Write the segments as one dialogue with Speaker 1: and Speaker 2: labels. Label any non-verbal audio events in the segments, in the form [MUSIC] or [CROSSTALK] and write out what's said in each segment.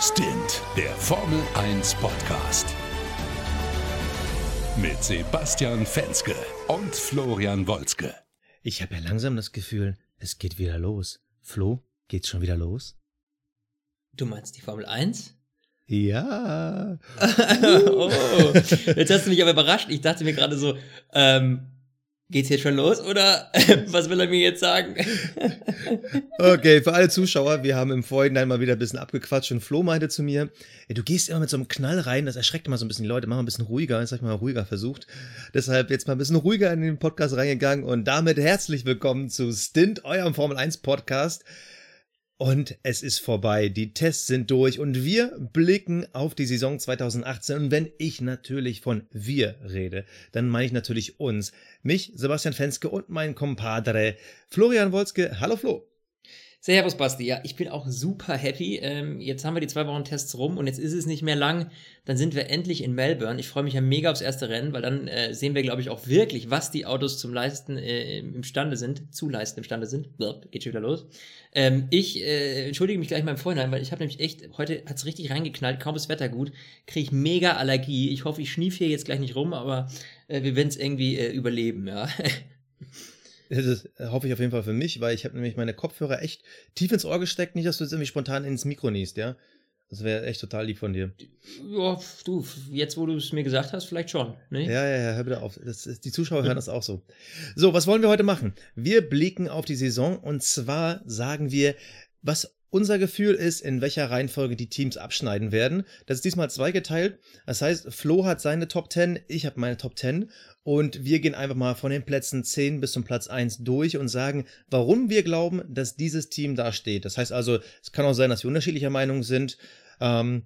Speaker 1: Stint, der Formel 1 Podcast. Mit Sebastian Fenske und Florian Wolzke.
Speaker 2: Ich habe ja langsam das Gefühl, es geht wieder los. Flo, geht's schon wieder los?
Speaker 3: Du meinst die Formel 1?
Speaker 2: Ja. [LAUGHS]
Speaker 3: oh, jetzt hast du mich aber überrascht. Ich dachte mir gerade so, ähm, Geht's jetzt schon los oder [LAUGHS] was will er mir jetzt sagen? [LAUGHS]
Speaker 2: okay, für alle Zuschauer, wir haben im Vorhinein mal wieder ein bisschen abgequatscht und Flo meinte zu mir, du gehst immer mit so einem Knall rein, das erschreckt immer so ein bisschen die Leute, mach mal ein bisschen ruhiger, jetzt hab ich mal ruhiger versucht. Deshalb jetzt mal ein bisschen ruhiger in den Podcast reingegangen und damit herzlich willkommen zu Stint, eurem Formel 1 Podcast. Und es ist vorbei, die Tests sind durch und wir blicken auf die Saison 2018. Und wenn ich natürlich von wir rede, dann meine ich natürlich uns. Mich, Sebastian Fenske und mein Compadre Florian Wolzke. Hallo Flo.
Speaker 3: Servus Basti, ja, ich bin auch super happy. Ähm, jetzt haben wir die zwei Wochen Tests rum und jetzt ist es nicht mehr lang. Dann sind wir endlich in Melbourne. Ich freue mich ja mega aufs erste Rennen, weil dann äh, sehen wir, glaube ich, auch wirklich, was die Autos zum Leisten äh, imstande sind, zu leisten imstande sind. Blub, geht schon wieder los. Ähm, ich äh, entschuldige mich gleich mal im Vorhinein, weil ich habe nämlich echt, heute hat es richtig reingeknallt, kaum ist Wetter gut, kriege ich mega Allergie. Ich hoffe, ich schnief hier jetzt gleich nicht rum, aber äh, wir werden es irgendwie äh, überleben, ja. [LAUGHS]
Speaker 2: Das hoffe ich auf jeden Fall für mich, weil ich habe nämlich meine Kopfhörer echt tief ins Ohr gesteckt, nicht, dass du jetzt irgendwie spontan ins Mikro niest, ja? Das wäre echt total lieb von dir.
Speaker 3: Ja, du, jetzt wo du es mir gesagt hast, vielleicht schon. Ne?
Speaker 2: Ja, ja, ja, hör bitte auf. Das die Zuschauer hören das auch so. So, was wollen wir heute machen? Wir blicken auf die Saison und zwar sagen wir, was unser Gefühl ist, in welcher Reihenfolge die Teams abschneiden werden. Das ist diesmal zweigeteilt. Das heißt, Flo hat seine Top 10, ich habe meine Top 10 und wir gehen einfach mal von den Plätzen 10 bis zum Platz 1 durch und sagen, warum wir glauben, dass dieses Team da steht. Das heißt also, es kann auch sein, dass wir unterschiedlicher Meinung sind. Ähm,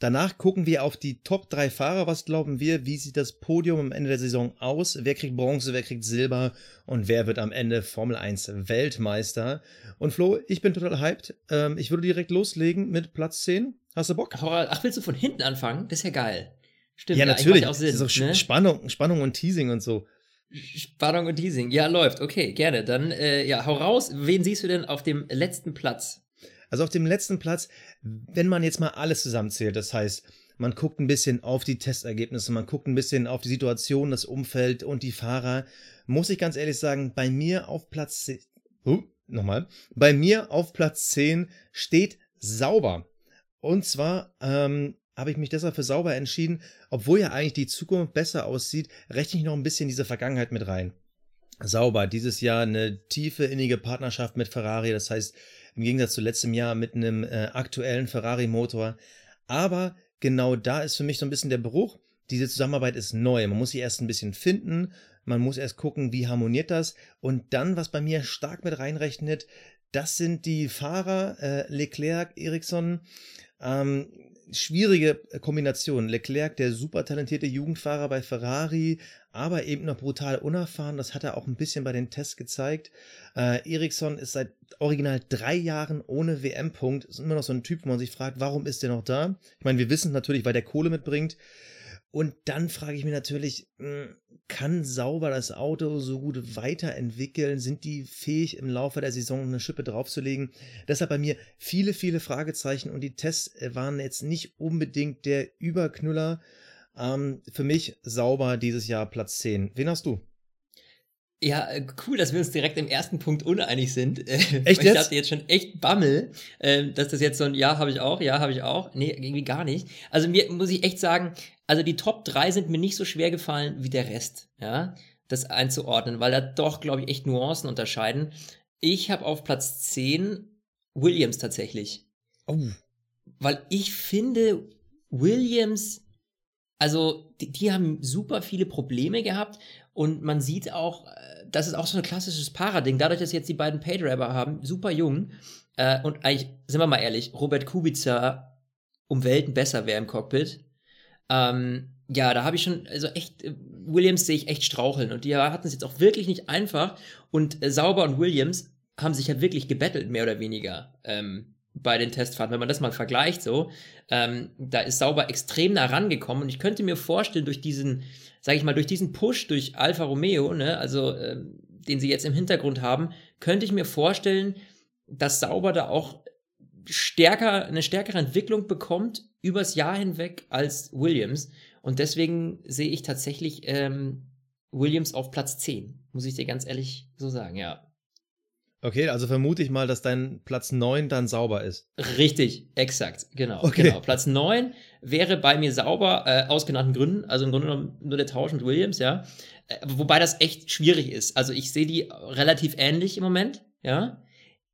Speaker 2: Danach gucken wir auf die Top 3 Fahrer. Was glauben wir? Wie sieht das Podium am Ende der Saison aus? Wer kriegt Bronze, wer kriegt Silber und wer wird am Ende Formel 1 Weltmeister? Und Flo, ich bin total hyped. Ähm, ich würde direkt loslegen mit Platz 10. Hast du Bock?
Speaker 3: Ach, willst du von hinten anfangen? Das ist ja geil.
Speaker 2: Stimmt, ja, natürlich. Ja, auch Sinn, so ne? Spannung, Spannung und Teasing und so.
Speaker 3: Spannung und Teasing. Ja, läuft. Okay, gerne. Dann, äh, ja, hau raus. Wen siehst du denn auf dem letzten Platz?
Speaker 2: Also auf dem letzten Platz, wenn man jetzt mal alles zusammenzählt, das heißt, man guckt ein bisschen auf die Testergebnisse, man guckt ein bisschen auf die Situation, das Umfeld und die Fahrer, muss ich ganz ehrlich sagen, bei mir auf Platz 10, uh, nochmal, bei mir auf Platz 10 steht sauber. Und zwar ähm, habe ich mich deshalb für sauber entschieden, obwohl ja eigentlich die Zukunft besser aussieht, rechne ich noch ein bisschen diese Vergangenheit mit rein. Sauber, dieses Jahr eine tiefe, innige Partnerschaft mit Ferrari, das heißt, im Gegensatz zu letztem Jahr mit einem äh, aktuellen Ferrari-Motor. Aber genau da ist für mich so ein bisschen der Bruch. Diese Zusammenarbeit ist neu. Man muss sie erst ein bisschen finden. Man muss erst gucken, wie harmoniert das. Und dann, was bei mir stark mit reinrechnet, das sind die Fahrer äh, Leclerc, Ericsson. Ähm, schwierige Kombination. Leclerc, der super talentierte Jugendfahrer bei Ferrari, aber eben noch brutal unerfahren. Das hat er auch ein bisschen bei den Tests gezeigt. Äh, Ericsson ist seit original drei Jahren ohne WM-Punkt. Ist immer noch so ein Typ, wo man sich fragt, warum ist der noch da? Ich meine, wir wissen natürlich, weil der Kohle mitbringt. Und dann frage ich mich natürlich, hm, kann sauber das Auto so gut weiterentwickeln? Sind die fähig, im Laufe der Saison eine Schippe draufzulegen? Deshalb bei mir viele, viele Fragezeichen und die Tests waren jetzt nicht unbedingt der Überknüller. Ähm, für mich sauber dieses Jahr Platz 10. Wen hast du?
Speaker 3: Ja, äh, cool, dass wir uns direkt im ersten Punkt uneinig sind.
Speaker 2: Echt
Speaker 3: ich hatte jetzt schon echt Bammel, äh, dass das jetzt so ein Ja habe ich auch, Ja habe ich auch. Nee, irgendwie gar nicht. Also mir muss ich echt sagen, also die Top 3 sind mir nicht so schwer gefallen wie der Rest, ja, das einzuordnen, weil da doch, glaube ich, echt Nuancen unterscheiden. Ich habe auf Platz 10 Williams tatsächlich. Oh. Weil ich finde, Williams also die, die, haben super viele Probleme gehabt und man sieht auch, äh, das ist auch so ein klassisches Parading, dadurch, dass jetzt die beiden Paydriver haben, super jung äh, und eigentlich, sind wir mal ehrlich, Robert Kubica um Welten besser wäre im Cockpit. Ähm, ja, da habe ich schon, also echt, äh, Williams sehe ich echt straucheln und die hatten es jetzt auch wirklich nicht einfach und äh, Sauber und Williams haben sich ja wirklich gebettelt, mehr oder weniger. Ähm, bei den Testfahrten. Wenn man das mal vergleicht, so, ähm, da ist Sauber extrem nah rangekommen und ich könnte mir vorstellen, durch diesen, sage ich mal, durch diesen Push durch Alfa Romeo, ne, also ähm, den sie jetzt im Hintergrund haben, könnte ich mir vorstellen, dass Sauber da auch stärker, eine stärkere Entwicklung bekommt übers Jahr hinweg als Williams. Und deswegen sehe ich tatsächlich ähm, Williams auf Platz 10, muss ich dir ganz ehrlich so sagen, ja.
Speaker 2: Okay, also vermute ich mal, dass dein Platz 9 dann sauber ist.
Speaker 3: Richtig, exakt, genau.
Speaker 2: Okay.
Speaker 3: genau. Platz 9 wäre bei mir sauber, äh, aus genannten Gründen, also im Grunde genommen nur der Tausch mit Williams, ja. Äh, wobei das echt schwierig ist. Also ich sehe die relativ ähnlich im Moment, ja.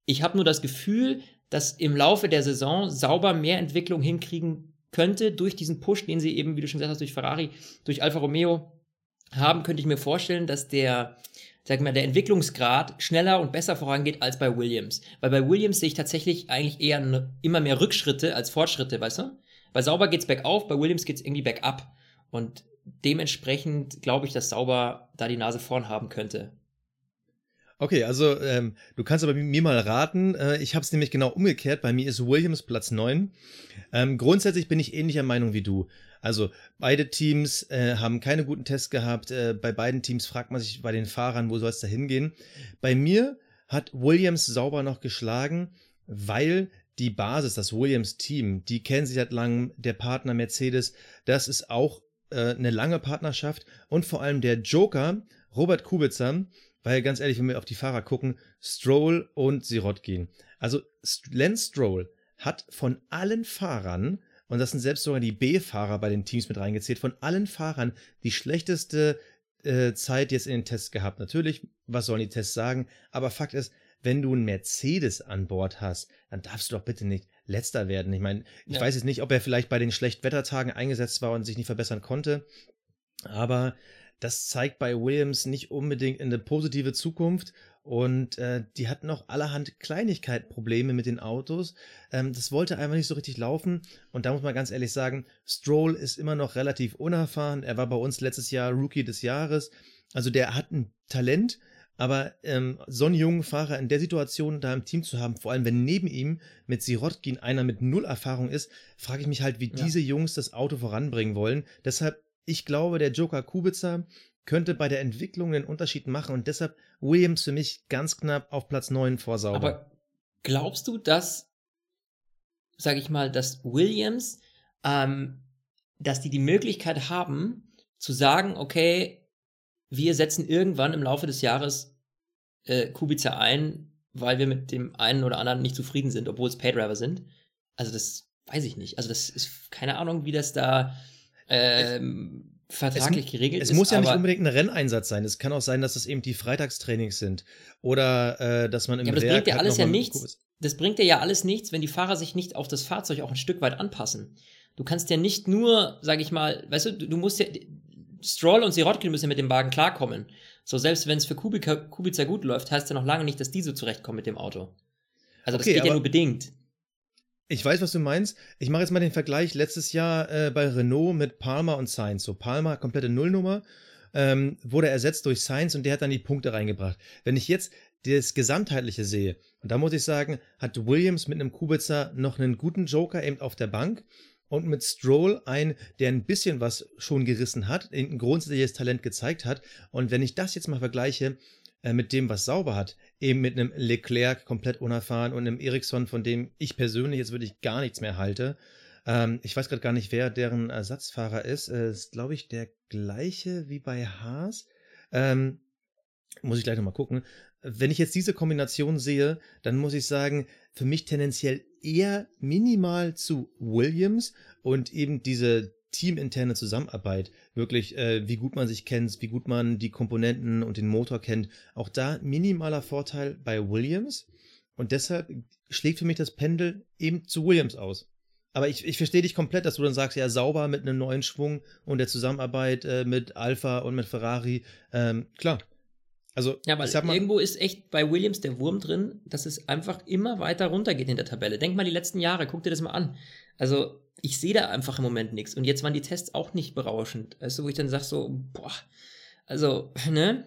Speaker 3: Ich habe nur das Gefühl, dass im Laufe der Saison sauber mehr Entwicklung hinkriegen könnte durch diesen Push, den sie eben, wie du schon gesagt hast, durch Ferrari, durch Alfa Romeo haben, könnte ich mir vorstellen, dass der sag mal, der Entwicklungsgrad schneller und besser vorangeht als bei Williams. Weil bei Williams sehe ich tatsächlich eigentlich eher immer mehr Rückschritte als Fortschritte, weißt du? Bei Sauber geht's bergauf, bei Williams geht's irgendwie bergab. Und dementsprechend glaube ich, dass Sauber da die Nase vorn haben könnte.
Speaker 2: Okay, also ähm, du kannst aber mir mal raten. Äh, ich habe es nämlich genau umgekehrt. Bei mir ist Williams Platz 9. Ähm, grundsätzlich bin ich ähnlicher Meinung wie du. Also beide Teams äh, haben keine guten Tests gehabt. Äh, bei beiden Teams fragt man sich bei den Fahrern, wo soll es da hingehen. Bei mir hat Williams sauber noch geschlagen, weil die Basis, das Williams-Team, die kennen sich seit langem, der Partner Mercedes, das ist auch äh, eine lange Partnerschaft und vor allem der Joker, Robert Kubica, weil ganz ehrlich, wenn wir auf die Fahrer gucken, Stroll und Sirotkin. Also Lance Stroll hat von allen Fahrern, und das sind selbst sogar die B-Fahrer bei den Teams mit reingezählt, von allen Fahrern die schlechteste äh, Zeit jetzt in den Tests gehabt. Natürlich, was sollen die Tests sagen? Aber Fakt ist, wenn du einen Mercedes an Bord hast, dann darfst du doch bitte nicht letzter werden. Ich meine, ich ja. weiß jetzt nicht, ob er vielleicht bei den Schlechtwettertagen eingesetzt war und sich nicht verbessern konnte, aber das zeigt bei Williams nicht unbedingt eine positive Zukunft. Und äh, die hatten auch allerhand Kleinigkeiten-Probleme mit den Autos. Ähm, das wollte einfach nicht so richtig laufen. Und da muss man ganz ehrlich sagen, Stroll ist immer noch relativ unerfahren. Er war bei uns letztes Jahr Rookie des Jahres. Also der hat ein Talent, aber ähm, so einen jungen Fahrer in der Situation da im Team zu haben, vor allem wenn neben ihm mit Sirotkin einer mit null Erfahrung ist, frage ich mich halt, wie ja. diese Jungs das Auto voranbringen wollen. Deshalb ich glaube, der Joker Kubica könnte bei der Entwicklung den Unterschied machen und deshalb Williams für mich ganz knapp auf Platz 9 vor Sauber.
Speaker 3: Aber glaubst du, dass, sage ich mal, dass Williams, ähm, dass die die Möglichkeit haben, zu sagen, okay, wir setzen irgendwann im Laufe des Jahres äh, Kubica ein, weil wir mit dem einen oder anderen nicht zufrieden sind, obwohl es Paydriver sind? Also das weiß ich nicht. Also das ist keine Ahnung, wie das da ähm, vertraglich
Speaker 2: es,
Speaker 3: geregelt
Speaker 2: es
Speaker 3: ist.
Speaker 2: Es muss ja nicht unbedingt ein Renneinsatz sein. Es kann auch sein, dass es eben die Freitagstrainings sind. Oder äh, dass man im
Speaker 3: ja, aber das bringt ja alles ja nichts. Das bringt dir ja alles nichts, wenn die Fahrer sich nicht auf das Fahrzeug auch ein Stück weit anpassen. Du kannst ja nicht nur, sag ich mal, weißt du, du musst ja, Stroll und Sirotkin müssen ja mit dem Wagen klarkommen. So, selbst wenn es für Kubica, Kubica gut läuft, heißt ja noch lange nicht, dass die so zurechtkommen mit dem Auto. Also das okay, geht ja nur bedingt.
Speaker 2: Ich weiß, was du meinst. Ich mache jetzt mal den Vergleich letztes Jahr äh, bei Renault mit Palmer und Sainz. So Palmer, komplette Nullnummer, ähm, wurde ersetzt durch Sainz und der hat dann die Punkte reingebracht. Wenn ich jetzt das Gesamtheitliche sehe, und da muss ich sagen, hat Williams mit einem Kubica noch einen guten Joker eben auf der Bank und mit Stroll ein, der ein bisschen was schon gerissen hat, ein grundsätzliches Talent gezeigt hat. Und wenn ich das jetzt mal vergleiche, äh, mit dem, was Sauber hat, eben mit einem Leclerc komplett unerfahren und einem Ericsson, von dem ich persönlich jetzt wirklich gar nichts mehr halte. Ähm, ich weiß gerade gar nicht, wer deren Ersatzfahrer ist. Äh, ist, glaube ich, der gleiche wie bei Haas. Ähm, muss ich gleich nochmal gucken. Wenn ich jetzt diese Kombination sehe, dann muss ich sagen, für mich tendenziell eher minimal zu Williams und eben diese teaminterne Zusammenarbeit, wirklich, äh, wie gut man sich kennt, wie gut man die Komponenten und den Motor kennt. Auch da minimaler Vorteil bei Williams. Und deshalb schlägt für mich das Pendel eben zu Williams aus. Aber ich, ich verstehe dich komplett, dass du dann sagst, ja, sauber mit einem neuen Schwung und der Zusammenarbeit äh, mit Alpha und mit Ferrari. Ähm, klar. Also,
Speaker 3: ja, aber mal, irgendwo ist echt bei Williams der Wurm drin, dass es einfach immer weiter runtergeht in der Tabelle. Denk mal die letzten Jahre, guck dir das mal an. Also, ich sehe da einfach im Moment nichts. Und jetzt waren die Tests auch nicht berauschend. Weißt du, wo ich dann sage so, boah, also, [LAUGHS] ne?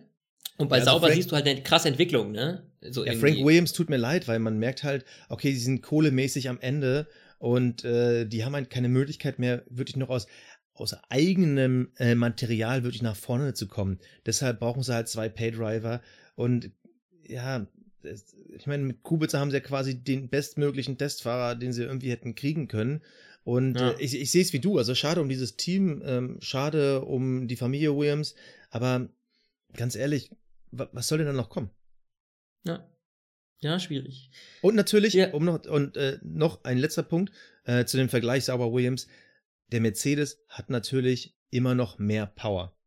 Speaker 3: Und bei ja, also Sauber Frank, siehst du halt eine krasse Entwicklung, ne?
Speaker 2: So ja, Frank Williams tut mir leid, weil man merkt halt, okay, die sind kohlemäßig am Ende und äh, die haben halt keine Möglichkeit mehr, wirklich noch aus, aus eigenem äh, Material wirklich nach vorne zu kommen. Deshalb brauchen sie halt zwei Paydriver und ja, ich meine, mit Kubica haben sie ja quasi den bestmöglichen Testfahrer, den sie irgendwie hätten kriegen können. Und ja. äh, ich, ich sehe es wie du. Also schade um dieses Team, ähm, schade um die Familie Williams. Aber ganz ehrlich, was soll denn dann noch kommen?
Speaker 3: Ja. Ja, schwierig.
Speaker 2: Und natürlich, ja. um noch, und äh, noch ein letzter Punkt äh, zu dem Vergleich Sauber Williams. Der Mercedes hat natürlich immer noch mehr Power.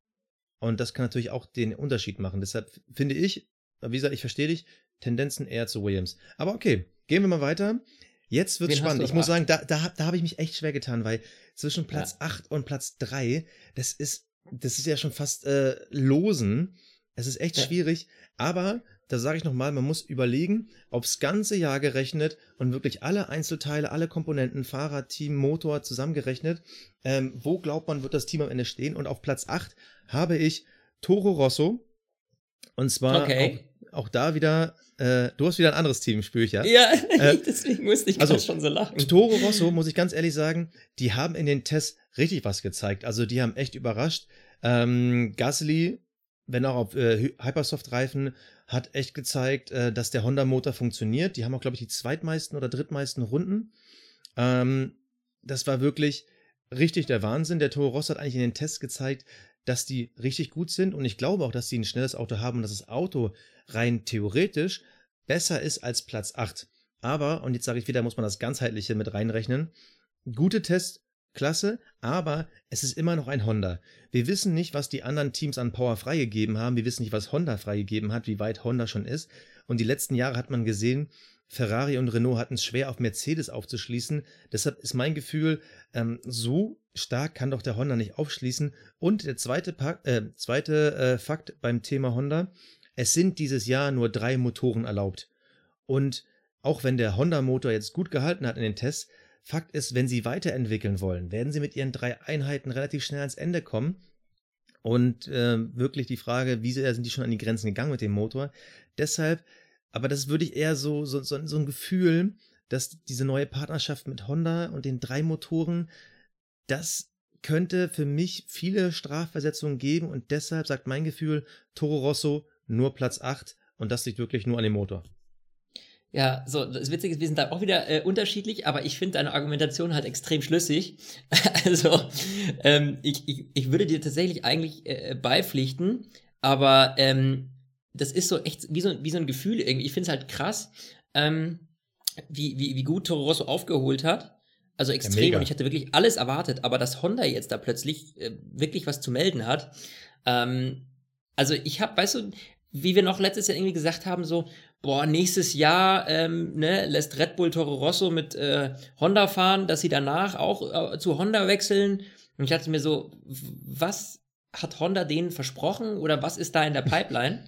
Speaker 2: Und das kann natürlich auch den Unterschied machen. Deshalb finde ich, wie gesagt, ich verstehe dich, Tendenzen eher zu Williams. Aber okay, gehen wir mal weiter. Jetzt wird's Wen spannend. Ich muss sagen, da, da, da habe ich mich echt schwer getan, weil zwischen Platz ja. 8 und Platz 3, das ist, das ist ja schon fast äh, losen. Es ist echt ja. schwierig, aber da sage ich nochmal, man muss überlegen, aufs ganze Jahr gerechnet und wirklich alle Einzelteile, alle Komponenten, Fahrer, Team, Motor zusammengerechnet, ähm, wo glaubt man, wird das Team am Ende stehen? Und auf Platz 8 habe ich Toro Rosso. Und zwar okay. Auch, da wieder, äh, du hast wieder ein anderes Team, spüre ich ja.
Speaker 3: Ja, äh, [LAUGHS] deswegen musste ich also, schon so lachen.
Speaker 2: Toro Rosso, muss ich ganz ehrlich sagen, die haben in den Tests richtig was gezeigt. Also die haben echt überrascht. Ähm, Gasly, wenn auch auf äh, Hypersoft-Reifen, hat echt gezeigt, äh, dass der Honda-Motor funktioniert. Die haben auch, glaube ich, die zweitmeisten oder drittmeisten Runden. Ähm, das war wirklich richtig der Wahnsinn. Der Toro Rosso hat eigentlich in den Tests gezeigt, dass die richtig gut sind und ich glaube auch, dass sie ein schnelles Auto haben und dass das Auto rein theoretisch besser ist als Platz 8. Aber, und jetzt sage ich wieder, muss man das Ganzheitliche mit reinrechnen, gute Tests, klasse, aber es ist immer noch ein Honda. Wir wissen nicht, was die anderen Teams an Power freigegeben haben, wir wissen nicht, was Honda freigegeben hat, wie weit Honda schon ist. Und die letzten Jahre hat man gesehen, Ferrari und Renault hatten es schwer, auf Mercedes aufzuschließen. Deshalb ist mein Gefühl, ähm, so stark kann doch der Honda nicht aufschließen. Und der zweite, pa äh, zweite äh, Fakt beim Thema Honda, es sind dieses Jahr nur drei Motoren erlaubt. Und auch wenn der Honda-Motor jetzt gut gehalten hat in den Tests, Fakt ist, wenn sie weiterentwickeln wollen, werden sie mit ihren drei Einheiten relativ schnell ans Ende kommen. Und äh, wirklich die Frage, wie sehr sind die schon an die Grenzen gegangen mit dem Motor? Deshalb aber das würde ich eher so, so, so, so ein Gefühl, dass diese neue Partnerschaft mit Honda und den drei Motoren, das könnte für mich viele Strafversetzungen geben und deshalb sagt mein Gefühl, Toro Rosso nur Platz 8 und das liegt wirklich nur an dem Motor.
Speaker 3: Ja, so, das Witzige ist, wir sind da auch wieder äh, unterschiedlich, aber ich finde deine Argumentation halt extrem schlüssig. [LAUGHS] also, ähm, ich, ich, ich würde dir tatsächlich eigentlich äh, beipflichten, aber ähm, das ist so echt wie so, wie so ein Gefühl irgendwie. Ich finde es halt krass, ähm, wie, wie, wie gut Toro Rosso aufgeholt hat. Also extrem. Ja, und ich hatte wirklich alles erwartet, aber dass Honda jetzt da plötzlich äh, wirklich was zu melden hat. Ähm, also ich habe, weißt du, wie wir noch letztes Jahr irgendwie gesagt haben, so, boah, nächstes Jahr ähm, ne, lässt Red Bull Toro Rosso mit äh, Honda fahren, dass sie danach auch äh, zu Honda wechseln. Und ich dachte mir so, was hat Honda denen versprochen oder was ist da in der Pipeline?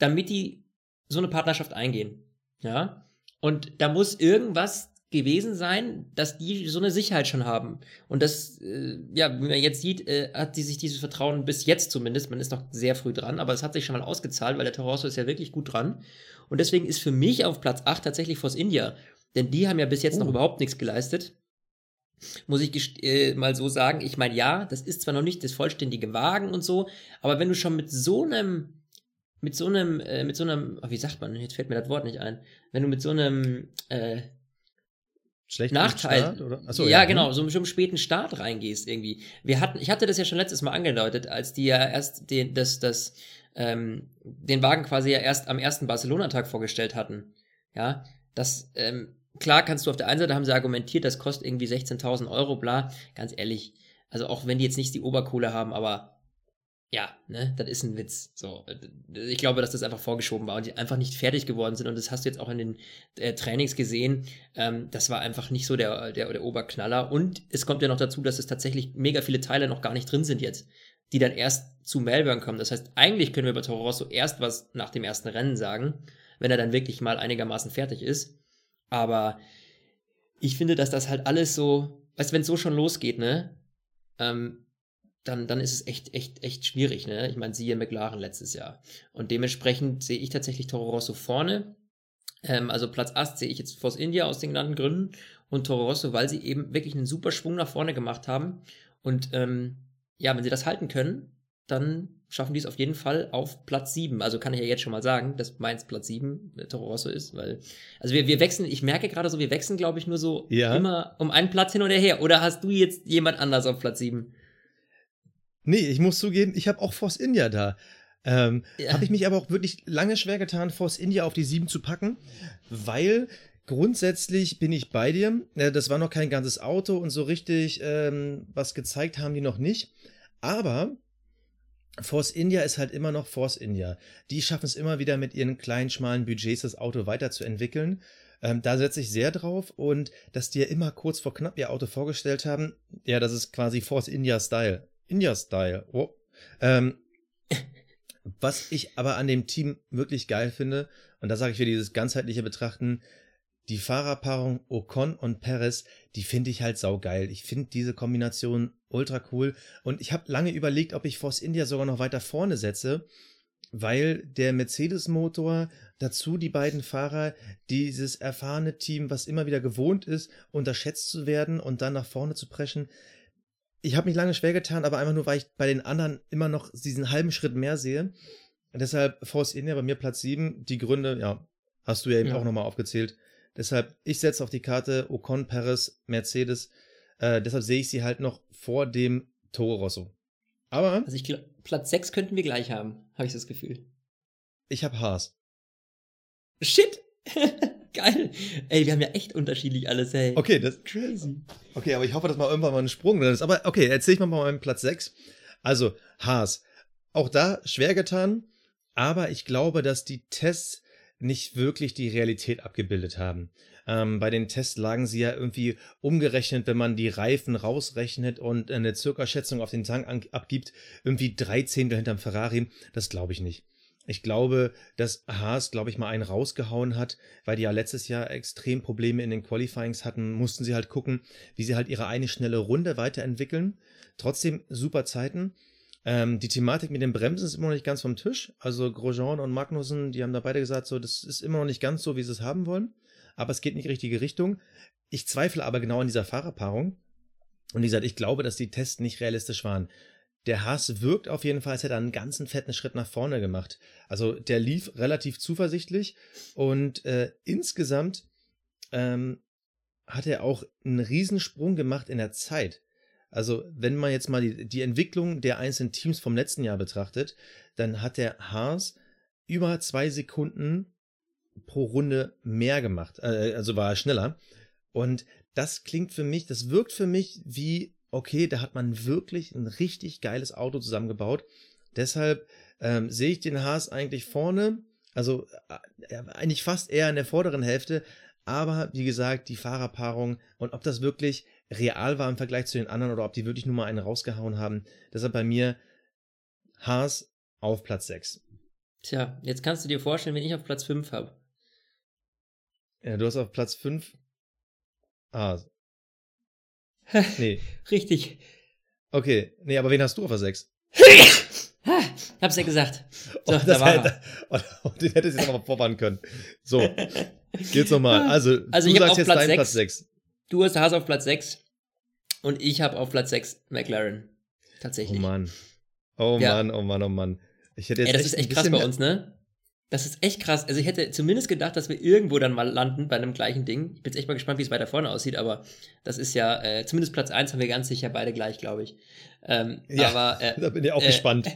Speaker 3: damit die so eine Partnerschaft eingehen. Ja. Und da muss irgendwas gewesen sein, dass die so eine Sicherheit schon haben. Und das, äh, ja, wie man jetzt sieht, äh, hat die sich dieses Vertrauen bis jetzt zumindest, man ist noch sehr früh dran, aber es hat sich schon mal ausgezahlt, weil der Torosso ist ja wirklich gut dran. Und deswegen ist für mich auf Platz 8 tatsächlich Force India. Denn die haben ja bis jetzt oh. noch überhaupt nichts geleistet. Muss ich äh, mal so sagen. Ich meine, ja, das ist zwar noch nicht das vollständige Wagen und so, aber wenn du schon mit so einem mit so einem, äh, mit so einem, oh, wie sagt man, jetzt fällt mir das Wort nicht ein, wenn du mit so einem äh,
Speaker 2: Schlechten
Speaker 3: Nachteil, Start, oder? Achso, ja, ja, genau, hm. so mit einem späten Start reingehst irgendwie. Wir hatten, ich hatte das ja schon letztes Mal angedeutet, als die ja erst den, das, das, ähm, den Wagen quasi ja erst am ersten Barcelona-Tag vorgestellt hatten. Ja, das, ähm, klar kannst du auf der einen Seite haben sie argumentiert, das kostet irgendwie 16.000 Euro, bla, ganz ehrlich. Also auch wenn die jetzt nicht die Oberkohle haben, aber ja, ne, das ist ein Witz. So, ich glaube, dass das einfach vorgeschoben war und die einfach nicht fertig geworden sind. Und das hast du jetzt auch in den äh, Trainings gesehen. Ähm, das war einfach nicht so der, der, der Oberknaller. Und es kommt ja noch dazu, dass es tatsächlich mega viele Teile noch gar nicht drin sind jetzt, die dann erst zu Melbourne kommen. Das heißt, eigentlich können wir bei Toro Rosso erst was nach dem ersten Rennen sagen, wenn er dann wirklich mal einigermaßen fertig ist. Aber ich finde, dass das halt alles so, weißt du, wenn es so schon losgeht, ne? Ähm, dann, dann ist es echt, echt, echt schwierig. Ne? Ich meine, siehe McLaren letztes Jahr. Und dementsprechend sehe ich tatsächlich Toro Rosso vorne. Ähm, also Platz 8 sehe ich jetzt Force India aus den genannten Gründen und Toro Rosso, weil sie eben wirklich einen super Schwung nach vorne gemacht haben. Und ähm, ja, wenn sie das halten können, dann schaffen die es auf jeden Fall auf Platz 7. Also kann ich ja jetzt schon mal sagen, dass Mainz Platz 7 äh, Toro Rosso ist, weil, also wir, wir wechseln, ich merke gerade so, wir wechseln, glaube ich, nur so
Speaker 2: Ja.
Speaker 3: immer um einen Platz hin oder her. Oder hast du jetzt jemand anders auf Platz 7?
Speaker 2: Nee, ich muss zugeben, ich habe auch Force India da. Ähm,
Speaker 3: Ja.
Speaker 2: Habe ich mich aber auch wirklich lange schwer getan, Force India auf die 7 zu packen, weil grundsätzlich bin ich bei dir. Äh, Das war noch kein ganzes Auto und so richtig ähm, was gezeigt haben die noch nicht. Aber Force India ist halt immer noch Force India. Die schaffen es immer wieder mit ihren kleinen, schmalen Budgets, das Auto weiterzuentwickeln. Ähm, da setze ich sehr drauf und dass die ja immer kurz vor knapp ihr Auto vorgestellt haben, ja, das ist quasi Force India Style. India Style. Oh. Ähm, was ich aber an dem Team wirklich geil finde, und da sage ich für dieses ganzheitliche Betrachten, die Fahrerpaarung Ocon und Perez, die finde ich halt saugeil. Ich finde diese Kombination ultra cool. Und ich habe lange überlegt, ob ich Force India sogar noch weiter vorne setze, weil der Mercedes-Motor, dazu die beiden Fahrer, dieses erfahrene Team, was immer wieder gewohnt ist, unterschätzt zu werden und dann nach vorne zu preschen. Ich habe mich lange schwer getan, aber einfach nur, weil ich bei den anderen immer noch diesen halben Schritt mehr sehe. Und deshalb Force India bei mir Platz 7. Die Gründe, ja, hast du ja eben
Speaker 3: Ja.
Speaker 2: auch nochmal aufgezählt. Deshalb, ich setze auf die Karte Ocon, Perez, Mercedes. Äh, deshalb sehe ich sie halt noch vor dem Toro Rosso. Aber
Speaker 3: Also ich glaube, Platz 6 könnten wir gleich haben, habe ich das Gefühl.
Speaker 2: ich habe Haas.
Speaker 3: Shit! [LAUGHS] Geil. Ey, wir haben ja echt unterschiedlich alles, ey.
Speaker 2: Okay, das,
Speaker 3: Crazy.
Speaker 2: okay, aber ich hoffe, dass mal irgendwann mal ein Sprung drin ist. Aber okay, erzähl ich mal mal meinen Platz 6. Also, Haas. Auch da schwer getan, aber ich glaube, dass die Tests nicht wirklich die Realität abgebildet haben. Ähm, bei den Tests lagen sie ja irgendwie umgerechnet, wenn man die Reifen rausrechnet und eine Circa-Schätzung auf den Tank an, abgibt, irgendwie drei Zehntel hinterm Ferrari. Das glaube ich nicht. Ich glaube, dass Haas, glaube ich, mal einen rausgehauen hat, weil die ja letztes Jahr extrem Probleme in den Qualifyings hatten, mussten sie halt gucken, wie sie halt ihre eine schnelle Runde weiterentwickeln. Trotzdem super Zeiten. Ähm, die Thematik mit den Bremsen ist immer noch nicht ganz vom Tisch. Also Grosjean und Magnussen, die haben da beide gesagt, so, das ist immer noch nicht ganz so, wie sie es haben wollen. Aber es geht in die richtige Richtung. Ich zweifle aber genau an dieser Fahrerpaarung. Und wie gesagt, ich glaube, dass die Tests nicht realistisch waren. Der Haas wirkt auf jeden Fall, als hätte er einen ganzen fetten Schritt nach vorne gemacht. Also der lief relativ zuversichtlich und äh, insgesamt ähm, hat er auch einen Riesensprung gemacht in der Zeit. Also wenn man jetzt mal die, die Entwicklung der einzelnen Teams vom letzten Jahr betrachtet, dann hat der Haas über zwei Sekunden pro Runde mehr gemacht. Äh, also war er schneller. Und das klingt für mich, das wirkt für mich wie, okay, da hat man wirklich ein richtig geiles Auto zusammengebaut. Deshalb ähm, sehe ich den Haas eigentlich vorne, also äh, eigentlich fast eher in der vorderen Hälfte. Aber wie gesagt, die Fahrerpaarung und ob das wirklich real war im Vergleich zu den anderen oder ob die wirklich nur mal einen rausgehauen haben. Deshalb bei mir Haas auf Platz 6.
Speaker 3: Tja, jetzt kannst du dir vorstellen, wenn ich auf Platz 5 habe.
Speaker 2: Ja, du hast auf Platz 5 Ah. Nee. [LAUGHS]
Speaker 3: Richtig.
Speaker 2: Okay. Nee, aber wen hast du auf der 6?
Speaker 3: Ha, hab's ja gesagt. [LAUGHS] So,
Speaker 2: Oh,
Speaker 3: da
Speaker 2: das
Speaker 3: war
Speaker 2: hätte, [LAUGHS] oh, den hättest du jetzt noch mal vorwarnen können. So, geht's nochmal. Also,
Speaker 3: Also
Speaker 2: du
Speaker 3: ich
Speaker 2: sagst
Speaker 3: auf
Speaker 2: jetzt
Speaker 3: Platz
Speaker 2: deinen
Speaker 3: sechs.
Speaker 2: Platz 6.
Speaker 3: Du hast Haas auf Platz 6 und ich habe auf Platz 6 McLaren.
Speaker 2: Oh
Speaker 3: Tatsächlich.
Speaker 2: Mann. Oh
Speaker 3: Ja.
Speaker 2: Mann, oh Mann, oh Mann. Ich hätte jetzt
Speaker 3: Ey, das
Speaker 2: echt
Speaker 3: ist echt krass bei uns, ne? Das ist echt krass. Also ich hätte zumindest gedacht, dass wir irgendwo dann mal landen bei einem gleichen Ding. Ich bin jetzt echt mal gespannt, wie es weiter vorne aussieht, aber das ist ja, äh, zumindest Platz 1 haben wir ganz sicher beide gleich, glaube ich. Ähm,
Speaker 2: Ja,
Speaker 3: aber, äh, [LAUGHS]
Speaker 2: Da bin ich auch
Speaker 3: äh,
Speaker 2: gespannt.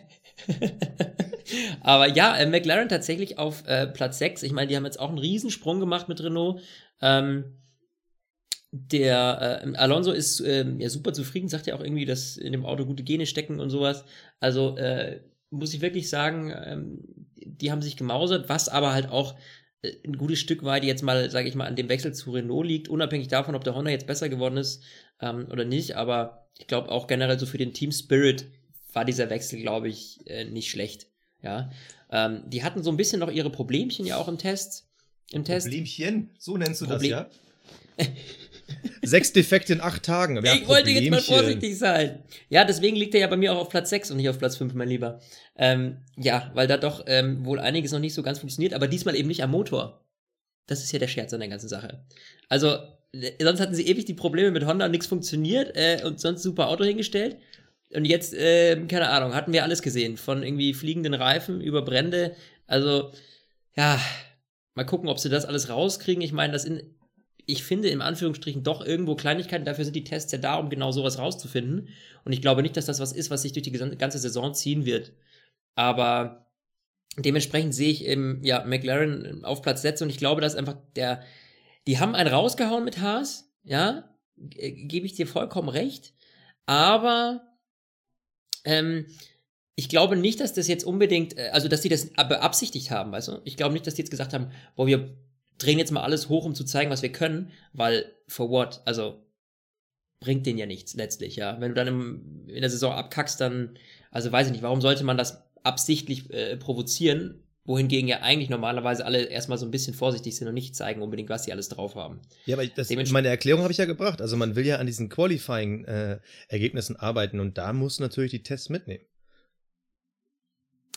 Speaker 2: [LAUGHS]
Speaker 3: aber ja, äh, McLaren tatsächlich auf äh, Platz 6. Ich meine, die haben jetzt auch einen Riesensprung gemacht mit Renault. Ähm, der äh, Alonso ist ähm, ja super zufrieden, sagt ja auch irgendwie, dass in dem Auto gute Gene stecken und sowas. Also äh, muss ich wirklich sagen, ähm, die haben sich gemausert, was aber halt auch äh, ein gutes Stück weit jetzt mal, sage ich mal, an dem Wechsel zu Renault liegt, unabhängig davon, ob der Honda jetzt besser geworden ist ähm, oder nicht. Aber ich glaube auch generell so für den Team Spirit war dieser Wechsel, glaube ich, äh, nicht schlecht. Ja, ähm, die hatten so ein bisschen noch ihre Problemchen ja auch im Test. Im Test.
Speaker 2: Problemchen, so nennst du
Speaker 3: Problem-
Speaker 2: das, ja? [LAUGHS] Sechs Defekte in acht Tagen. Ja,
Speaker 3: ich wollte jetzt mal vorsichtig sein. Ja, deswegen liegt er ja bei mir auch auf Platz 6 und nicht auf Platz 5, mein Lieber. Ähm, ja, weil da doch ähm, wohl einiges noch nicht so ganz funktioniert, aber diesmal eben nicht am Motor. Das ist ja der Scherz an der ganzen Sache. Also, äh, sonst hatten sie ewig die Probleme mit Honda und nichts funktioniert äh, und sonst super Auto hingestellt. Und jetzt, äh, keine Ahnung, hatten wir alles gesehen. Von irgendwie fliegenden Reifen über Brände. Also, ja, mal gucken, ob sie das alles rauskriegen. Ich meine, das in, ich finde im Anführungsstrichen doch irgendwo Kleinigkeiten. Dafür sind die Tests ja da, um genau sowas rauszufinden. Und ich glaube nicht, dass das was ist, was sich durch die ganze Saison ziehen wird. Aber dementsprechend sehe ich eben, ja, McLaren auf Platz setzen und ich glaube, dass einfach der, die haben einen rausgehauen mit Haas, ja, gebe ich dir vollkommen recht. Aber ähm, ich glaube nicht, dass das jetzt unbedingt, äh, also dass die das beabsichtigt haben, weißt du? Ich glaube nicht, dass die jetzt gesagt haben, boah, wir drehen jetzt mal alles hoch, um zu zeigen, was wir können, weil for what? Also bringt denen ja nichts letztlich, ja. Wenn du dann im, in der Saison abkackst, dann, also weiß ich nicht, warum sollte man das absichtlich äh, provozieren, wohingegen ja eigentlich normalerweise alle erstmal so ein bisschen vorsichtig sind und nicht zeigen unbedingt, was sie alles drauf haben.
Speaker 2: Ja, aber das, meine Erklärung habe ich ja gebracht. Also man will ja an diesen Qualifying-Ergebnissen äh, arbeiten und da muss natürlich die Tests mitnehmen.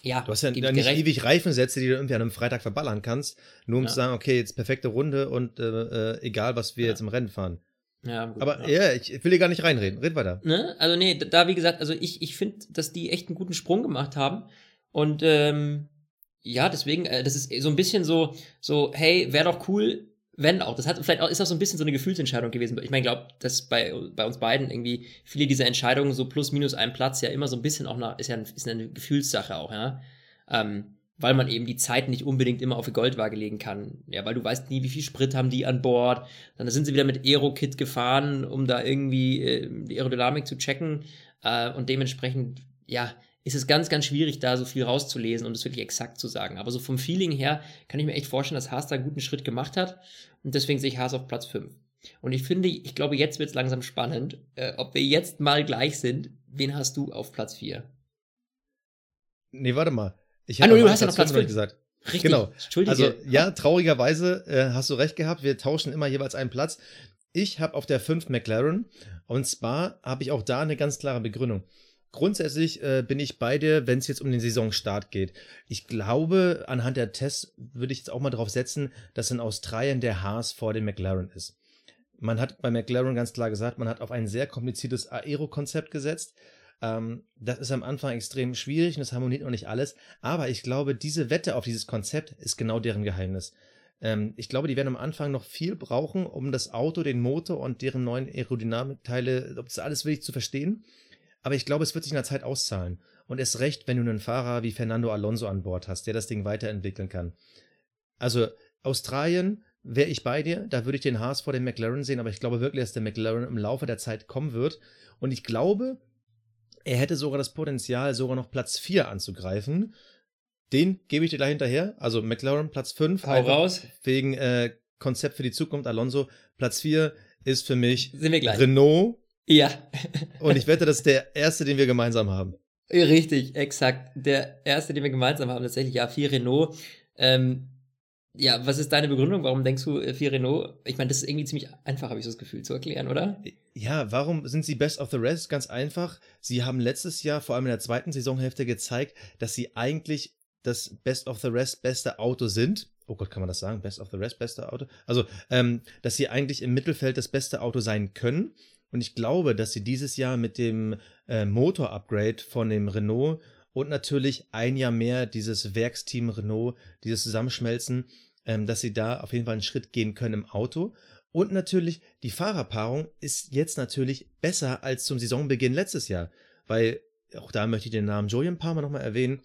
Speaker 2: Ja, du hast ja nicht gerecht. ewig Reifensätze, die du irgendwie an einem Freitag verballern kannst, nur um ja. zu sagen, okay, jetzt perfekte Runde und äh, äh, egal, was wir ja. jetzt im Rennen fahren. Ja, gut, Aber ja, ich will hier gar nicht reinreden. Red weiter.
Speaker 3: Ne? Also, nee, da, wie gesagt, also ich, ich finde, dass die echt einen guten Sprung gemacht haben. Und ähm, ja, deswegen, äh, das ist so ein bisschen so, so, hey, wäre doch cool, wenn auch. Das hat vielleicht auch, ist auch so ein bisschen so eine Gefühlsentscheidung gewesen. Ich meine, glaube, dass bei, bei uns beiden irgendwie viele dieser Entscheidungen so plus minus einen Platz ja immer so ein bisschen auch nach, ist ja ein, ist eine Gefühlssache auch, ja. Ähm, weil man eben die Zeit nicht unbedingt immer auf die Goldwaage legen kann. Ja, weil du weißt nie, wie viel Sprit haben die an Bord. Dann sind sie wieder mit Aero-Kit gefahren, um da irgendwie äh, die Aerodynamik zu checken. Äh, und dementsprechend, ja, ist es ganz, ganz schwierig, da so viel rauszulesen und es wirklich exakt zu sagen. Aber so vom Feeling her kann ich mir echt vorstellen, dass Haas da einen guten Schritt gemacht hat. Und deswegen sehe ich Haas auf Platz 5. Und ich finde, ich glaube, jetzt wird es langsam spannend, äh, ob wir jetzt mal gleich sind. Wen hast du auf Platz 4?
Speaker 2: Nee, warte mal.
Speaker 3: Ich ah, no, du hast ja noch Platz 5 gesagt.
Speaker 2: Richtig. Genau. Entschuldige. Also, ja, traurigerweise äh, hast du recht gehabt. Wir tauschen immer jeweils einen Platz. Ich habe auf der 5 McLaren. Und zwar habe ich auch da eine ganz klare Begründung. Grundsätzlich äh, bin ich bei dir, wenn es jetzt um den Saisonstart geht. Ich glaube, anhand der Tests würde ich jetzt auch mal darauf setzen, dass in Australien der Haas vor dem McLaren ist. Man hat bei McLaren ganz klar gesagt, man hat auf ein sehr kompliziertes Aero-Konzept gesetzt. Ähm, das ist am Anfang extrem schwierig und das harmoniert noch nicht alles. Aber ich glaube, diese Wette auf dieses Konzept ist genau deren Geheimnis. Ähm, ich glaube, die werden am Anfang noch viel brauchen, um das Auto, den Motor und deren neuen Aerodynamikteile, ob das alles wirklich zu verstehen. Aber ich glaube, es wird sich in der Zeit auszahlen. Und erst recht, wenn du einen Fahrer wie Fernando Alonso an Bord hast, der das Ding weiterentwickeln kann. Also Australien wäre ich bei dir, da würde ich den Haas vor dem McLaren sehen, aber ich glaube wirklich, dass der McLaren im Laufe der Zeit kommen wird. Und ich glaube, er hätte sogar das Potenzial, sogar noch Platz 4 anzugreifen. Den gebe ich dir gleich hinterher. Also McLaren Platz 5.
Speaker 3: Hau raus.
Speaker 2: Wegen äh, Konzept für die Zukunft. Alonso Platz 4 ist für mich
Speaker 3: Renault
Speaker 2: ja. Und ich wette, das ist der erste, den wir gemeinsam haben.
Speaker 3: Richtig, exakt. Der erste, den wir gemeinsam haben, tatsächlich, ja, vier Renault. Ähm, ja, was ist deine Begründung? Warum denkst du äh, vier Renault? Ich meine, das ist irgendwie ziemlich einfach, habe ich so das Gefühl, zu erklären, oder?
Speaker 2: Ja, warum sind sie Best of the Rest? Ganz einfach. Sie haben letztes Jahr, vor allem in der zweiten Saisonhälfte, gezeigt, dass sie eigentlich das Best of the Rest beste Auto sind. Oh Gott, kann man das sagen? Best of the Rest beste Auto? Also, ähm, dass sie eigentlich im Mittelfeld das beste Auto sein können. Und ich glaube, dass sie dieses Jahr mit dem äh, Motor-Upgrade von dem Renault und natürlich ein Jahr mehr dieses Werksteam Renault, dieses Zusammenschmelzen, ähm, dass sie da auf jeden Fall einen Schritt gehen können im Auto. Und natürlich, die Fahrerpaarung ist jetzt natürlich besser als zum Saisonbeginn letztes Jahr. Weil, auch da möchte ich den Namen Julian Palmer nochmal erwähnen.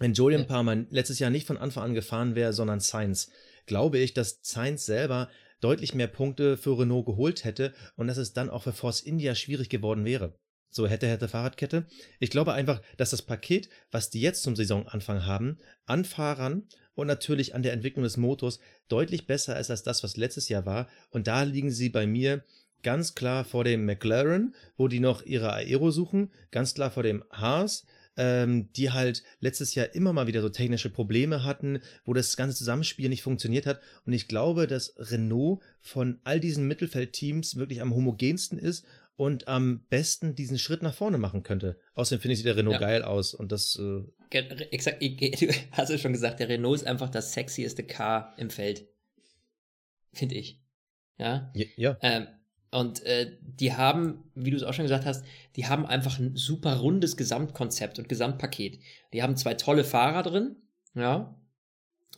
Speaker 2: Wenn Julian ja. Palmer letztes Jahr nicht von Anfang an gefahren wäre, sondern Sainz, glaube ich, dass Sainz selber deutlich mehr Punkte für Renault geholt hätte und dass es dann auch für Force India schwierig geworden wäre. So hätte, hätte Fahrradkette. Ich glaube einfach, dass das Paket, was die jetzt zum Saisonanfang haben, an Fahrern und natürlich an der Entwicklung des Motors deutlich besser ist als das, was letztes Jahr war. Und da liegen sie bei mir ganz klar vor dem McLaren, wo die noch ihre Aero suchen, ganz klar vor dem Haas, ähm, die halt letztes Jahr immer mal wieder so technische Probleme hatten, wo das ganze Zusammenspiel nicht funktioniert hat. Und ich glaube, dass Renault von all diesen Mittelfeldteams wirklich am homogensten ist und am besten diesen Schritt nach vorne machen könnte. Außerdem finde ich sieht der Renault ja. geil aus und das. Äh
Speaker 3: Exakt, du [LAUGHS] hast es schon gesagt, der Renault ist einfach das sexieste Car im Feld. Finde ich. Ja.
Speaker 2: Ja.
Speaker 3: Ähm, Und äh, die haben, wie du es auch schon gesagt hast, die haben einfach ein super rundes Gesamtkonzept und Gesamtpaket. Die haben zwei tolle Fahrer drin, ja.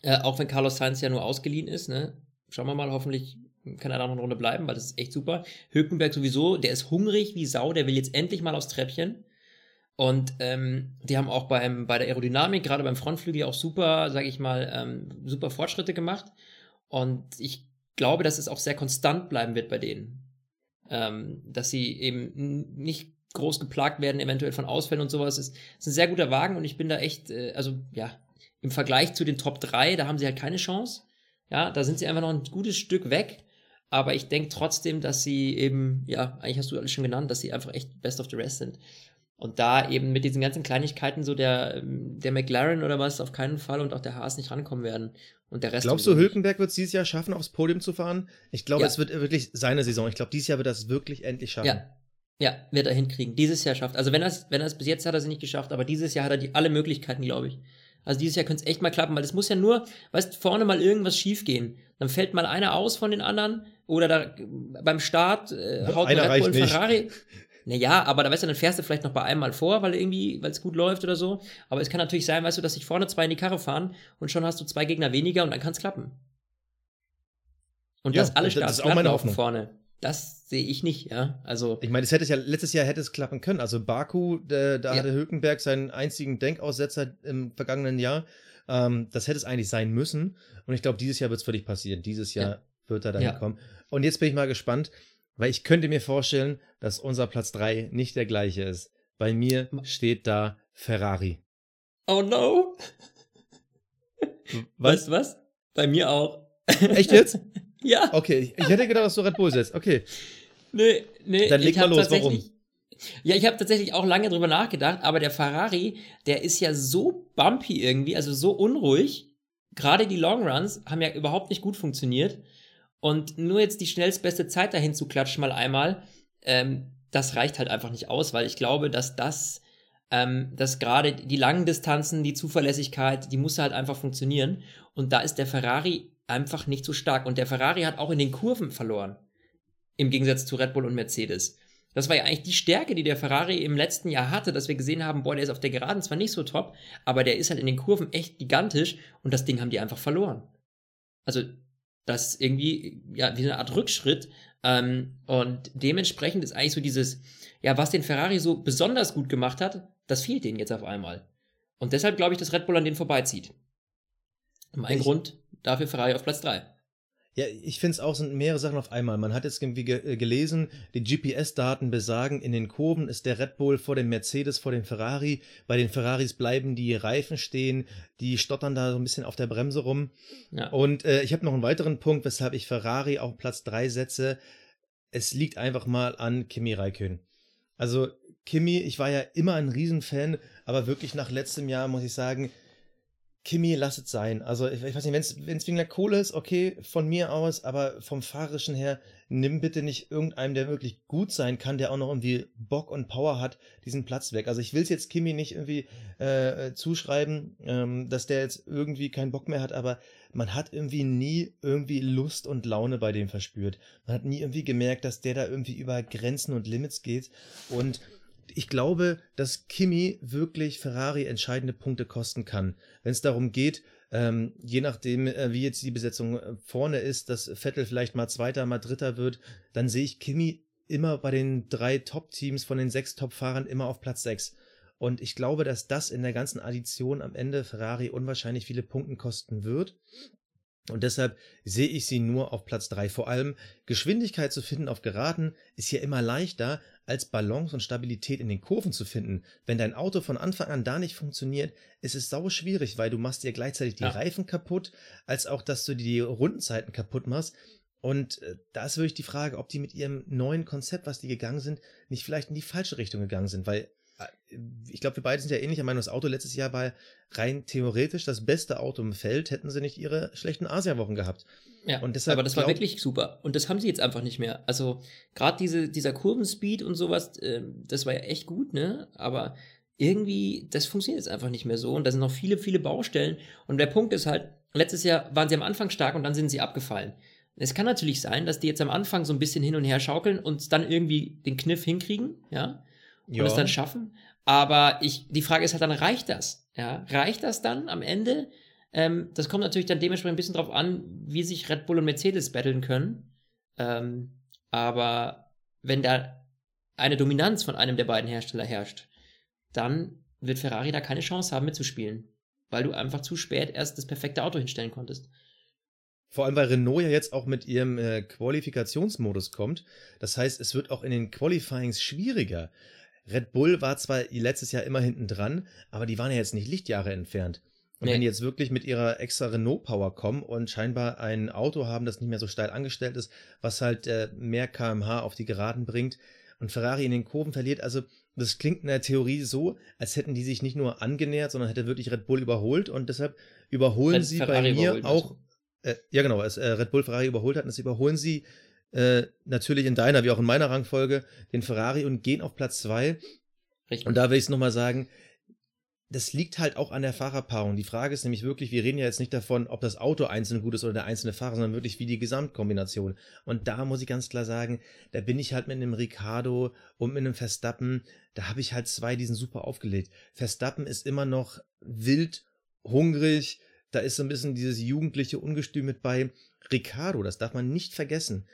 Speaker 3: Äh, auch wenn Carlos Sainz ja nur ausgeliehen ist, ne? Schauen wir mal, hoffentlich kann er da noch eine Runde bleiben, weil das ist echt super. Hülkenberg sowieso, der ist hungrig wie Sau, der will jetzt endlich mal aufs Treppchen. Und ähm, die haben auch beim, bei der Aerodynamik, gerade beim Frontflügel, auch super, sage ich mal, ähm, super Fortschritte gemacht. Und ich glaube, dass es auch sehr konstant bleiben wird bei denen. Ähm, dass sie eben nicht groß geplagt werden, eventuell von Ausfällen und sowas. Es ist ein sehr guter Wagen und ich bin da echt, äh, also ja, im Vergleich zu den Top 3, da haben sie halt keine Chance. Ja, da sind sie einfach noch ein gutes Stück weg. Aber ich denke trotzdem, dass sie eben, ja, eigentlich hast du alles schon genannt, dass sie einfach echt best of the rest sind. Und da eben mit diesen ganzen Kleinigkeiten so der, der McLaren oder was auf keinen Fall und auch der Haas nicht rankommen werden. Und der Rest.
Speaker 2: Glaubst du, Hülkenberg wird es dieses Jahr schaffen, aufs Podium zu fahren? Ich glaube, ja. es wird wirklich seine Saison. Ich glaube, dieses Jahr wird er es wirklich endlich schaffen.
Speaker 3: Ja. Ja, wird er hinkriegen. Dieses Jahr schafft. Also wenn er es, wenn er es bis jetzt hat er es nicht geschafft, aber dieses Jahr hat er die alle Möglichkeiten, glaube ich. Also dieses Jahr könnte es echt mal klappen, weil es muss ja nur, weißt, vorne mal irgendwas schief gehen. Dann fällt mal einer aus von den anderen oder da beim Start äh, haut einer Red Bull Ferrari. [LAUGHS] Naja, aber da weißt du, dann fährst du vielleicht noch bei einem mal vor, weil irgendwie, weil es gut läuft oder so. Aber es kann natürlich sein, weißt du, dass sich vorne zwei in die Karre fahren und schon hast du zwei Gegner weniger und dann kann es klappen. Und ja, das alle Starts
Speaker 2: das ist auch meine Hoffnung.
Speaker 3: vorne. Das sehe ich nicht, ja. Also.
Speaker 2: Ich meine, es hätte es ja, letztes Jahr hätte es klappen können. Also Baku, da, da ja. hatte Hülkenberg seinen einzigen Denkaussetzer im vergangenen Jahr. Ähm, das hätte es eigentlich sein müssen. Und ich glaube, dieses Jahr wird es völlig passieren. Dieses Jahr ja. wird er dahin ja. kommen. Und jetzt bin ich mal gespannt, weil ich könnte mir vorstellen, dass unser Platz 3 nicht der gleiche ist. Bei mir steht da Ferrari.
Speaker 3: Oh no! Was? Weißt du was? Bei mir auch.
Speaker 2: Echt jetzt? [LAUGHS]
Speaker 3: ja.
Speaker 2: Okay, ich hätte gedacht, dass du Red Bull setzt. Okay.
Speaker 3: Nee, nee.
Speaker 2: Dann leg mal los, warum?
Speaker 3: Ja, ich habe tatsächlich auch lange drüber nachgedacht, aber der Ferrari, der ist ja so bumpy irgendwie, also so unruhig. Gerade die Long Runs haben ja überhaupt nicht gut funktioniert. Und nur jetzt die schnellstbeste Zeit dahin zu klatschen, mal einmal, ähm, das reicht halt einfach nicht aus, weil ich glaube, dass das, ähm, dass gerade die langen Distanzen, die Zuverlässigkeit, die muss halt einfach funktionieren. Und da ist der Ferrari einfach nicht so stark. Und der Ferrari hat auch in den Kurven verloren. Im Gegensatz zu Red Bull und Mercedes. Das war ja eigentlich die Stärke, die der Ferrari im letzten Jahr hatte, dass wir gesehen haben, boah, der ist auf der Geraden zwar nicht so top, aber der ist halt in den Kurven echt gigantisch und das Ding haben die einfach verloren. Also das ist irgendwie, ja, wie eine Art Rückschritt. Ähm, und dementsprechend ist eigentlich so dieses, ja, was den Ferrari so besonders gut gemacht hat, das fehlt denen jetzt auf einmal. Und deshalb glaube ich, dass Red Bull an denen vorbeizieht. Mein ich, Grund dafür Ferrari auf Platz 3.
Speaker 2: Ja, ich finde es auch, sind mehrere Sachen auf einmal. Man hat jetzt irgendwie ge äh, gelesen, die GPS-Daten besagen, in den Kurven ist der Red Bull vor dem Mercedes, vor dem Ferrari. Bei den Ferraris bleiben die Reifen stehen, die stottern da so ein bisschen auf der Bremse rum. Ja. Und äh, ich habe noch einen weiteren Punkt, weshalb ich Ferrari auf Platz 3 setze. Es liegt einfach mal an Kimi Raikön. Also Kimi, ich war ja immer ein Riesenfan, aber wirklich nach letztem Jahr muss ich sagen, Kimi, lass es sein. Also, ich, ich weiß nicht, wenn es wegen der Kohle ist, okay, von mir aus, aber vom Fahrerischen her, nimm bitte nicht irgendeinem, der wirklich gut sein kann, der auch noch irgendwie Bock und Power hat, diesen Platz weg. Also, ich will es jetzt Kimi nicht irgendwie äh, zuschreiben, ähm, dass der jetzt irgendwie keinen Bock mehr hat, aber man hat irgendwie nie irgendwie Lust und Laune bei dem verspürt. Man hat nie irgendwie gemerkt, dass der da irgendwie über Grenzen und Limits geht und ich glaube, dass Kimi wirklich Ferrari entscheidende Punkte kosten kann. Wenn es darum geht, ähm, je nachdem, äh, wie jetzt die Besetzung äh, vorne ist, dass Vettel vielleicht mal Zweiter, mal Dritter wird, dann sehe ich Kimi immer bei den drei Top-Teams von den sechs Top-Fahrern immer auf Platz sechs. Und ich glaube, dass das in der ganzen Addition am Ende Ferrari unwahrscheinlich viele Punkte kosten wird. Und deshalb sehe ich sie nur auf Platz 3. Vor allem Geschwindigkeit zu finden auf Geraden ist ja immer leichter, als Balance und Stabilität in den Kurven zu finden. Wenn dein Auto von Anfang an da nicht funktioniert, ist es sau schwierig, weil du machst dir gleichzeitig die ja. Reifen kaputt, als auch, dass du die Rundenzeiten kaputt machst. Und äh, da ist wirklich die Frage, ob die mit ihrem neuen Konzept, was die gegangen sind, nicht vielleicht in die falsche Richtung gegangen sind, weil ich glaube, wir beide sind ja ähnlicher Meinung. Das Auto letztes Jahr war rein theoretisch das beste Auto im Feld, hätten sie nicht ihre schlechten Asiawochen gehabt.
Speaker 3: Ja, und deshalb aber das war wirklich super. Und das haben sie jetzt einfach nicht mehr. Also, gerade diese, dieser Kurvenspeed und sowas, äh, das war ja echt gut, ne? Aber irgendwie, das funktioniert jetzt einfach nicht mehr so. Und da sind noch viele, viele Baustellen. Und der Punkt ist halt, letztes Jahr waren sie am Anfang stark und dann sind sie abgefallen. Es kann natürlich sein, dass die jetzt am Anfang so ein bisschen hin und her schaukeln und dann irgendwie den Kniff hinkriegen, ja, und
Speaker 2: Ja.
Speaker 3: es dann schaffen. Aber ich, die Frage ist halt dann, reicht das? Ja, reicht das dann am Ende? Ähm, das kommt natürlich dann dementsprechend ein bisschen drauf an, wie sich Red Bull und Mercedes battlen können. Ähm, aber wenn da eine Dominanz von einem der beiden Hersteller herrscht, dann wird Ferrari da keine Chance haben mitzuspielen, weil du einfach zu spät erst das perfekte Auto hinstellen konntest.
Speaker 2: Vor allem, weil Renault ja jetzt auch mit ihrem äh, Qualifikationsmodus kommt. Das heißt, es wird auch in den Qualifyings schwieriger. Red Bull war zwar letztes Jahr immer hinten dran, aber die waren ja jetzt nicht Lichtjahre entfernt. Und
Speaker 3: Nee.
Speaker 2: wenn die jetzt wirklich mit ihrer extra Renault-Power kommen und scheinbar ein Auto haben, das nicht mehr so steil angestellt ist, was halt äh, mehr kmh auf die Geraden bringt und Ferrari in den Kurven verliert, also das klingt in der Theorie so, als hätten die sich nicht nur angenähert, sondern hätte wirklich Red Bull überholt und deshalb überholen
Speaker 3: Red
Speaker 2: sie
Speaker 3: Ferrari
Speaker 2: bei mir auch äh, ja, genau, es äh, Red Bull Ferrari überholt hat. Und das überholen sie äh, natürlich in deiner wie auch in meiner Rangfolge den Ferrari und gehen auf Platz zwei.
Speaker 3: Richtig.
Speaker 2: Und da will ich es nochmal sagen, das liegt halt auch an der Fahrerpaarung. Die Frage ist nämlich wirklich, wir reden ja jetzt nicht davon, ob das Auto einzeln gut ist oder der einzelne Fahrer, sondern wirklich wie die Gesamtkombination. Und da muss ich ganz klar sagen, da bin ich halt mit einem Ricardo und mit einem Verstappen, da habe ich halt zwei, die sind super aufgelegt. Verstappen ist immer noch wild, hungrig, da ist so ein bisschen dieses jugendliche Ungestüm mit bei. Ricardo, das darf man nicht vergessen.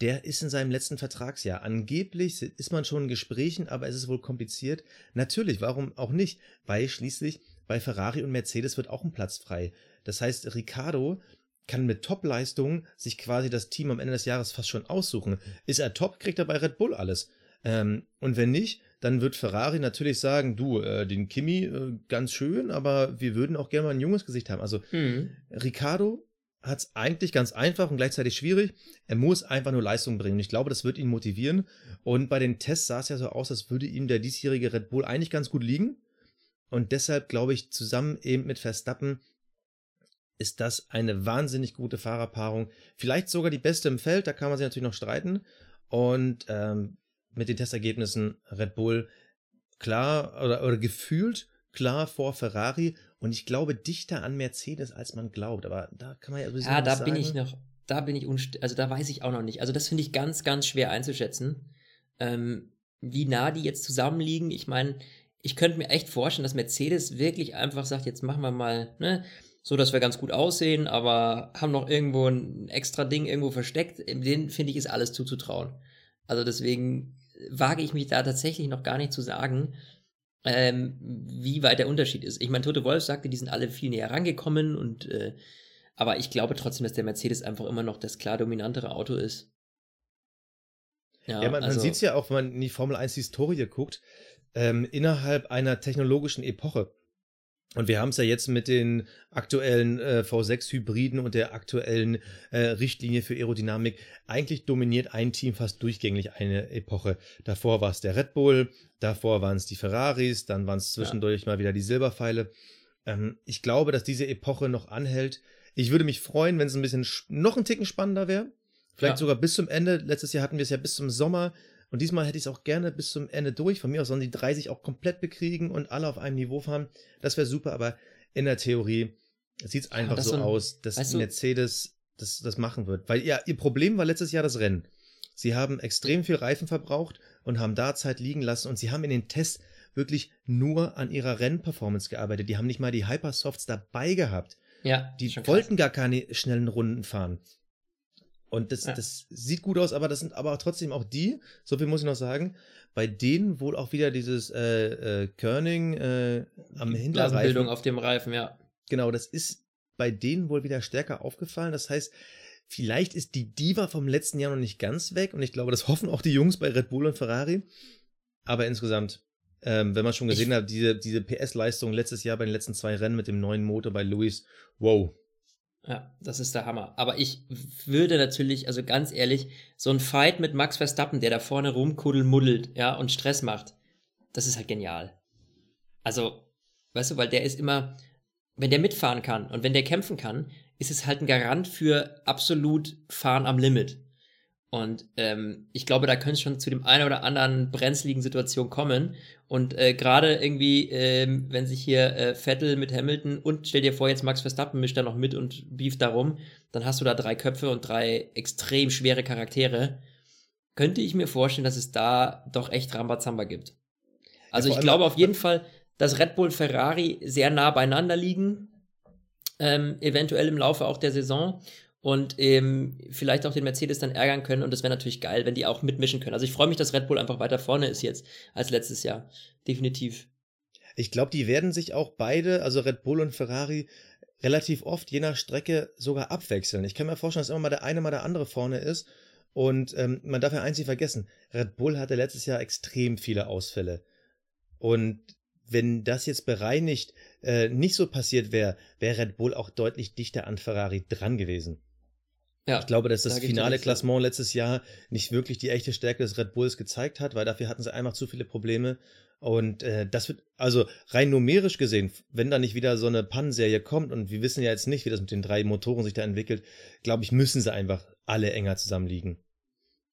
Speaker 2: Der ist in seinem letzten Vertragsjahr. Angeblich ist man schon in Gesprächen, aber es ist wohl kompliziert. Natürlich, warum auch nicht? Weil schließlich bei Ferrari und Mercedes wird auch ein Platz frei. Das heißt, Ricardo kann mit Top-Leistungen sich quasi das Team am Ende des Jahres fast schon aussuchen. Ist er top, kriegt er bei Red Bull alles. Ähm, und wenn nicht, dann wird Ferrari natürlich sagen, du, äh, den Kimi, äh, ganz schön, aber wir würden auch gerne mal ein junges Gesicht haben. Also
Speaker 3: Mhm.
Speaker 2: Ricardo hat es eigentlich ganz einfach und gleichzeitig schwierig. Er muss einfach nur Leistung bringen. Ich glaube, das wird ihn motivieren. Und bei den Tests sah es ja so aus, als würde ihm der diesjährige Red Bull eigentlich ganz gut liegen. Und deshalb glaube ich, zusammen eben mit Verstappen ist das eine wahnsinnig gute Fahrerpaarung. Vielleicht sogar die beste im Feld, da kann man sich natürlich noch streiten. Und ähm, mit den Testergebnissen Red Bull klar oder, oder gefühlt klar vor Ferrari und ich glaube dichter an Mercedes, als man glaubt. Aber da kann man ja sowieso
Speaker 3: Ja, da bin
Speaker 2: sagen.
Speaker 3: ich noch, da bin ich unst also da weiß ich auch noch nicht. Also das finde ich ganz, ganz schwer einzuschätzen, ähm, wie nah die jetzt zusammenliegen. Ich meine, ich könnte mir echt vorstellen, dass Mercedes wirklich einfach sagt, jetzt machen wir mal, ne, so dass wir ganz gut aussehen, aber haben noch irgendwo ein extra Ding irgendwo versteckt. Den finde ich ist alles zuzutrauen. Also deswegen wage ich mich da tatsächlich noch gar nicht zu sagen, ähm, wie weit der Unterschied ist. Ich meine, Tote Wolf sagte, die sind alle viel näher rangekommen und äh, aber ich glaube trotzdem, dass der Mercedes einfach immer noch das klar dominantere Auto ist.
Speaker 2: Ja, man,
Speaker 3: also-
Speaker 2: man sieht es ja auch, wenn man in die Formel 1 Historie guckt, ähm, innerhalb einer technologischen Epoche. Und wir haben es ja jetzt mit den aktuellen äh, V6-Hybriden und der aktuellen äh, Richtlinie für Aerodynamik. Eigentlich dominiert ein Team fast durchgängig eine Epoche. Davor war es der Red Bull, davor waren es die Ferraris, dann waren es zwischendurch mal wieder die Silberpfeile. Ähm, ich glaube, dass diese Epoche noch anhält. Ich würde mich freuen, wenn es ein bisschen sch- noch ein Ticken spannender wäre. Vielleicht
Speaker 3: Ja.
Speaker 2: sogar bis zum Ende. Letztes Jahr hatten wir es ja bis zum Sommer. Und diesmal hätte ich es auch gerne bis zum Ende durch. Von mir aus sollen die 30 auch komplett bekriegen und alle auf einem Niveau fahren. Das wäre super, aber in der Theorie sieht es einfach so
Speaker 3: ein-
Speaker 2: aus, dass
Speaker 3: weißt du-
Speaker 2: Mercedes das, das machen wird. Weil ja, ihr Problem war letztes Jahr das Rennen. Sie haben extrem viel Reifen verbraucht und haben da Zeit liegen lassen und sie haben in den Tests wirklich nur an ihrer Rennperformance gearbeitet. Die haben nicht mal die Hypersofts dabei gehabt.
Speaker 3: ja,
Speaker 2: Die
Speaker 3: krass.
Speaker 2: wollten gar keine schnellen Runden fahren. Und das,
Speaker 3: Ja.
Speaker 2: das sieht gut aus, aber das sind aber trotzdem auch die, so viel muss ich noch sagen, bei denen wohl auch wieder dieses äh, äh, Kerning äh, am
Speaker 3: Die
Speaker 2: Hinterreifen.
Speaker 3: Blasenbildung auf dem Reifen, ja.
Speaker 2: Genau, das ist bei denen wohl wieder stärker aufgefallen. Das heißt, vielleicht ist die Diva vom letzten Jahr noch nicht ganz weg und ich glaube, das hoffen auch die Jungs bei Red Bull und Ferrari. Aber insgesamt, ähm, wenn man schon gesehen
Speaker 3: Ich-
Speaker 2: hat, diese, diese PS-Leistung letztes Jahr bei den letzten zwei Rennen mit dem neuen Motor bei Lewis, wow.
Speaker 3: Ja, das ist der Hammer. Aber ich würde natürlich, also ganz ehrlich, so ein Fight mit Max Verstappen, der da vorne rumkuddelmuddelt, ja, und Stress macht, das ist halt genial. Also, weißt du, weil der ist immer, wenn der mitfahren kann und wenn der kämpfen kann, ist es halt ein Garant für absolut Fahren am Limit. Und ähm, ich glaube, da könnte es schon zu dem einen oder anderen brenzligen Situation kommen. Und äh, gerade irgendwie, ähm, wenn sich hier äh, Vettel mit Hamilton und stell dir vor, jetzt Max Verstappen mischt da noch mit und beeft darum, dann hast du da drei Köpfe und drei extrem schwere Charaktere. Könnte ich mir vorstellen, dass es da doch echt Rambazamba gibt. Also ja, ich glaube auf jeden Fall, dass Red Bull Ferrari sehr nah beieinander liegen, ähm, eventuell im Laufe auch der Saison und ähm, vielleicht auch den Mercedes dann ärgern können. Und das wäre natürlich geil, wenn die auch mitmischen können. Also ich freue mich, dass Red Bull einfach weiter vorne ist jetzt als letztes Jahr. Definitiv.
Speaker 2: Ich glaube, die werden sich auch beide, also Red Bull und Ferrari, relativ oft je nach Strecke sogar abwechseln. Ich kann mir vorstellen, dass immer mal der eine mal der andere vorne ist. Und ähm, man darf ja eins nicht vergessen, Red Bull hatte letztes Jahr extrem viele Ausfälle. Und wenn das jetzt bereinigt äh, nicht so passiert wäre, wäre Red Bull auch deutlich dichter an Ferrari dran gewesen. Ja, ich glaube, dass das da finale Klassement letztes Jahr nicht wirklich die echte Stärke des Red Bulls gezeigt hat, weil dafür hatten sie einfach zu viele Probleme. Und äh, das wird, also rein numerisch gesehen, wenn da nicht wieder so eine Pannenserie kommt, und wir wissen ja jetzt nicht, wie das mit den drei Motoren sich da entwickelt, glaube ich, müssen sie einfach alle enger zusammenliegen.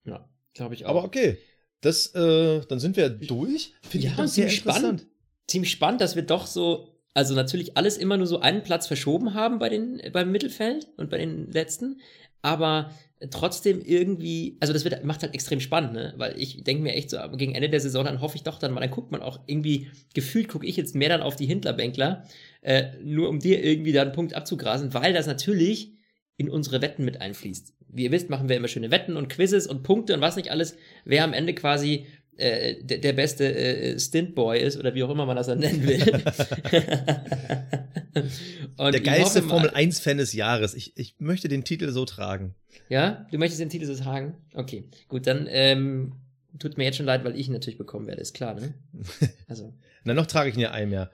Speaker 3: Ja, glaube ich auch.
Speaker 2: Aber okay, das, äh, dann sind wir durch.
Speaker 3: Finde ja, ich sehr spannend. Ziemlich spannend, dass wir doch so, also natürlich alles immer nur so einen Platz verschoben haben bei den, beim Mittelfeld und bei den letzten aber trotzdem irgendwie, also das wird, macht halt extrem spannend, ne? Weil ich denke mir echt so, gegen Ende der Saison, dann hoffe ich doch dann mal, dann guckt man auch irgendwie, gefühlt gucke ich jetzt mehr dann auf die Hintlerbänkler, äh, nur um dir irgendwie da einen Punkt abzugrasen, weil das natürlich in unsere Wetten mit einfließt. Wie ihr wisst, machen wir immer schöne Wetten und Quizzes und Punkte und was nicht alles, wer am Ende quasi äh, der, der, beste äh, Stintboy ist oder wie auch immer man das dann nennen will. [LAUGHS] [LAUGHS] [LAUGHS]
Speaker 2: der geilste Formel 1-Fan des Jahres. Ich, ich möchte den Titel so tragen.
Speaker 3: Ja, du möchtest den Titel so tragen? Okay, gut, dann ähm, tut mir jetzt schon leid, weil ich ihn natürlich bekommen werde, ist klar, ne? [LAUGHS]
Speaker 2: Also. Na, noch trage ich ihn ja ein Jahr.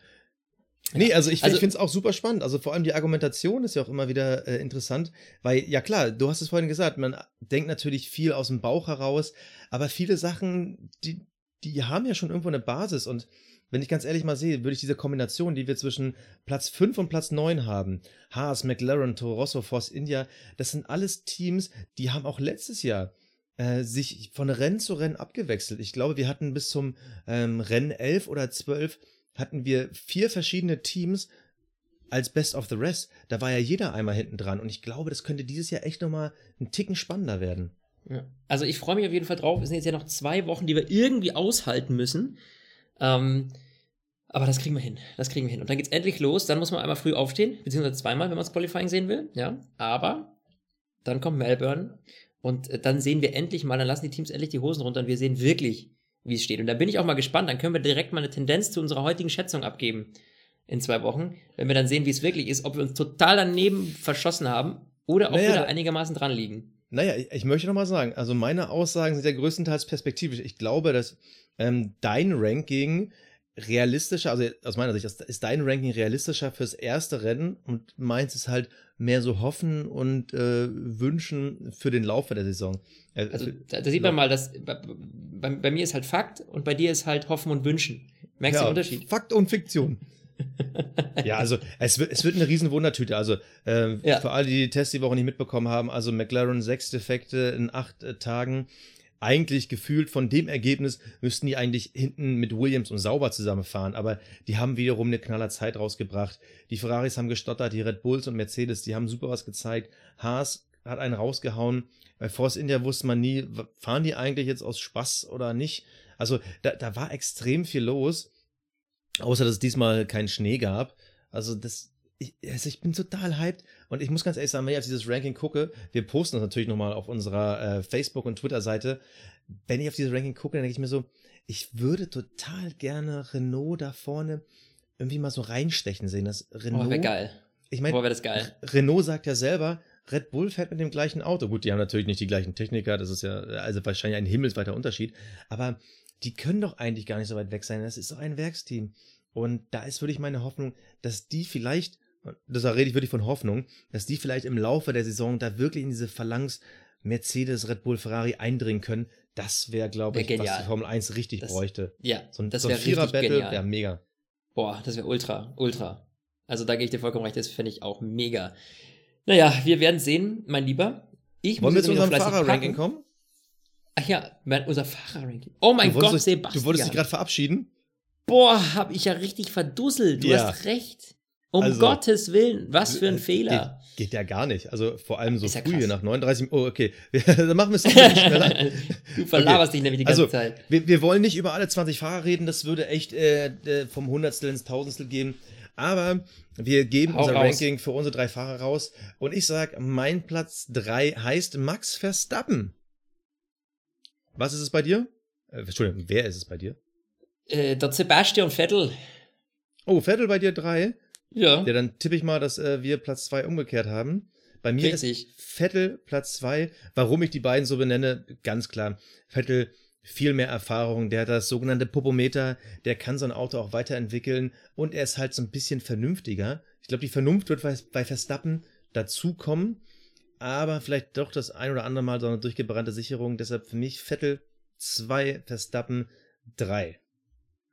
Speaker 2: Nee, also ich, also, ich finde es auch super spannend. Also vor allem die Argumentation ist ja auch immer wieder äh, interessant, weil ja klar, du hast es vorhin gesagt, man denkt natürlich viel aus dem Bauch heraus, aber viele Sachen, die, die haben ja schon irgendwo eine Basis und wenn ich ganz ehrlich mal sehe, würde ich diese Kombination, die wir zwischen Platz 5 und Platz 9 haben, Haas, McLaren, Toro Rosso, Force India, das sind alles Teams, die haben auch letztes Jahr äh, sich von Rennen zu Rennen abgewechselt. Ich glaube, wir hatten bis zum ähm, Rennen 11 oder 12 hatten wir vier verschiedene Teams als Best of the Rest. Da war ja jeder einmal hinten dran. Und ich glaube, das könnte dieses Jahr echt nochmal einen Ticken spannender werden.
Speaker 3: Ja. Also ich freue mich auf jeden Fall drauf. Es sind jetzt ja noch zwei Wochen, die wir irgendwie aushalten müssen. Ähm, aber das kriegen wir hin. Das kriegen wir hin. Und dann geht's endlich los. Dann muss man einmal früh aufstehen, beziehungsweise zweimal, wenn man das Qualifying sehen will. Ja. Aber dann kommt Melbourne und äh, dann sehen wir endlich mal, dann lassen die Teams endlich die Hosen runter und wir sehen wirklich, wie es steht. Und da bin ich auch mal gespannt. Dann können wir direkt mal eine Tendenz zu unserer heutigen Schätzung abgeben in zwei Wochen, wenn wir dann sehen, wie es wirklich ist, ob wir uns total daneben verschossen haben oder ob naja, wir da einigermaßen dran liegen.
Speaker 2: Naja, ich, ich möchte noch mal sagen, also meine Aussagen sind ja größtenteils perspektivisch. Ich glaube, dass ähm, dein Ranking realistischer, also aus meiner Sicht ist dein Ranking realistischer fürs erste Rennen und meins ist halt mehr so hoffen und äh, wünschen für den Laufe der Saison.
Speaker 3: Äh, also da, da, sieht man mal, dass bei, bei, bei, mir ist halt Fakt und bei dir ist halt hoffen und wünschen. Merkst du ja, den Unterschied?
Speaker 2: Fakt und Fiktion. Ja, also es wird, es wird eine riesen Wundertüte. Also äh, ja. für alle, die die Tests die Woche nicht mitbekommen haben, also McLaren sechs Defekte in acht äh, Tagen eigentlich gefühlt von dem Ergebnis müssten die eigentlich hinten mit Williams und Sauber zusammenfahren, aber die haben wiederum eine knaller Zeit rausgebracht. Die Ferraris haben gestottert, die Red Bulls und Mercedes, die haben super was gezeigt. Haas hat einen rausgehauen. Bei Force India wusste man nie, fahren die eigentlich jetzt aus Spaß oder nicht. Also da, da war extrem viel los, außer dass es diesmal keinen Schnee gab. Also das, ich, also ich bin total hyped und ich muss ganz ehrlich sagen, wenn ich auf dieses Ranking gucke, wir posten das natürlich nochmal auf unserer äh, Facebook- und Twitter-Seite. Wenn ich auf dieses Ranking gucke, dann denke ich mir so, ich würde total gerne Renault da vorne irgendwie mal so reinstechen sehen. Das Renault. Oh,
Speaker 3: wäre geil.
Speaker 2: Ich meine,
Speaker 3: oh, das geil.
Speaker 2: Renault sagt ja selber, Red Bull fährt mit dem gleichen Auto. Gut, die haben natürlich nicht die gleichen Techniker, das ist ja also wahrscheinlich ein himmelsweiter Unterschied, aber die können doch eigentlich gar nicht so weit weg sein. Das ist so ein Werksteam. Und da ist wirklich meine Hoffnung, dass die vielleicht deshalb rede ich wirklich von Hoffnung, dass die vielleicht im Laufe der Saison da wirklich in diese Phalanx Mercedes, Red Bull, Ferrari eindringen können. Das wäre, glaube ich, genial. was die Formel 1 richtig das, bräuchte.
Speaker 3: Ja,
Speaker 2: so ein, das so ein Vierer-Battle wäre mega.
Speaker 3: Boah, das wäre ultra, ultra. Also da gehe ich dir vollkommen recht, das fände ich auch mega. Naja, wir werden sehen, mein Lieber.
Speaker 2: Ich Wollen wir zu unserem Fahrer-Ranking kommen?
Speaker 3: Ach ja, mein, unser Fahrerranking. Oh mein Gott,
Speaker 2: dich,
Speaker 3: Sebastian.
Speaker 2: Du wolltest dich gerade verabschieden?
Speaker 3: Boah, hab ich ja richtig verdusselt. Du
Speaker 2: Ja.
Speaker 3: hast recht. Um
Speaker 2: Also-
Speaker 3: Gottes Willen, was für ein Fehler.
Speaker 2: Geht, geht ja gar nicht. Also vor allem so
Speaker 3: ja
Speaker 2: früh hier nach 39. Oh, okay. [LAUGHS] Dann machen wir es schneller. [LAUGHS]
Speaker 3: du verlaberst
Speaker 2: Okay.
Speaker 3: dich nämlich die ganze
Speaker 2: Also,
Speaker 3: Zeit.
Speaker 2: wir, wir wollen nicht über alle 20 Fahrer reden, das würde echt äh, äh, vom Hundertstel ins Tausendstel gehen. Aber wir geben
Speaker 3: Hau
Speaker 2: unser
Speaker 3: raus.
Speaker 2: Ranking für unsere drei Fahrer raus. Und ich sag, mein Platz 3 heißt Max Verstappen. Was ist es bei dir? Äh, Entschuldigung, wer ist es bei dir?
Speaker 3: Äh, der Sebastian Vettel.
Speaker 2: Oh, Vettel bei dir 3.
Speaker 3: Ja.
Speaker 2: Ja, dann tippe ich mal, dass äh, wir Platz 2 umgekehrt haben. Bei mir
Speaker 3: Richtig.
Speaker 2: ist Vettel Platz 2. Warum ich die beiden so benenne, ganz klar. Vettel viel mehr Erfahrung, der hat das sogenannte Popometer, der kann so ein Auto auch weiterentwickeln und er ist halt so ein bisschen vernünftiger. Ich glaube, die Vernunft wird bei Verstappen dazukommen, aber vielleicht doch das ein oder andere Mal so eine durchgebrannte Sicherung. Deshalb für mich Vettel 2, Verstappen 3.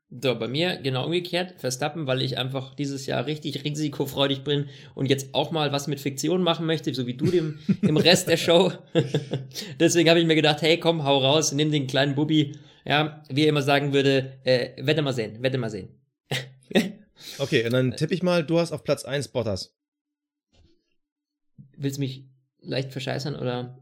Speaker 3: So, bei mir genau umgekehrt. Verstappen, weil ich einfach dieses Jahr richtig risikofreudig bin und jetzt auch mal was mit Fiktion machen möchte, so wie du dem, [LAUGHS] im Rest der Show. [LAUGHS] Deswegen habe ich mir gedacht, hey, komm, hau raus, nimm den kleinen Bubi. Ja, wie er immer sagen würde, äh, wette mal sehen, wette mal sehen.
Speaker 2: Okay, und dann tippe ich mal, du hast auf Platz 1 Bottas.
Speaker 3: Willst du mich leicht verscheißern oder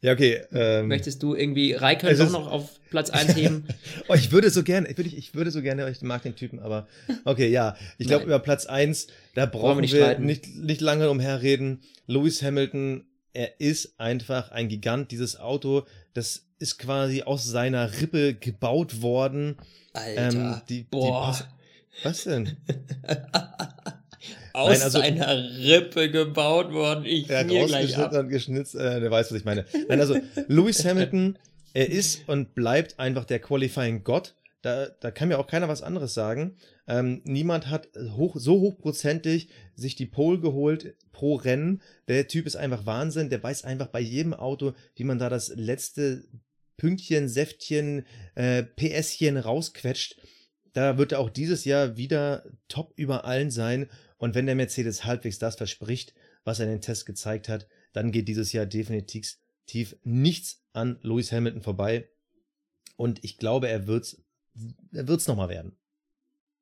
Speaker 2: Ja, okay. Ähm,
Speaker 3: möchtest du irgendwie Raikön
Speaker 2: Es
Speaker 3: doch noch auf Platz 1 heben? [LAUGHS]
Speaker 2: Oh, ich würde so gerne, ich würde, ich würde so gerne, ich mag den Typen, aber okay, ja. Ich glaube, über Platz 1, da
Speaker 3: wir
Speaker 2: brauchen
Speaker 3: nicht
Speaker 2: wir nicht, nicht lange umherreden. Lewis Hamilton, er ist einfach ein Gigant. Dieses Auto, das ist quasi aus seiner Rippe gebaut worden.
Speaker 3: Alter,
Speaker 2: Ähm, die- die
Speaker 3: boah.
Speaker 2: Pass- Was denn? [LAUGHS]
Speaker 3: Aus
Speaker 2: Nein, also-
Speaker 3: seiner Rippe gebaut worden. Ich
Speaker 2: Er hat rausgeschnitten und geschnitzt, äh, der weiß, was ich meine. Nein, also Lewis [LAUGHS] Hamilton, er ist und bleibt einfach der Qualifying Gott. Da, da kann mir auch keiner was anderes sagen. Ähm, niemand hat hoch, so hochprozentig sich die Pole geholt pro Rennen. Der Typ ist einfach Wahnsinn. Der weiß einfach bei jedem Auto, wie man da das letzte Pünktchen, Säftchen, äh, PSchen rausquetscht. Da wird er auch dieses Jahr wieder top über allen sein. Und wenn der Mercedes halbwegs das verspricht, was er in den Tests gezeigt hat, dann geht dieses Jahr definitiv nichts an Lewis Hamilton vorbei. Und ich glaube, er wird's, er wird's nochmal werden.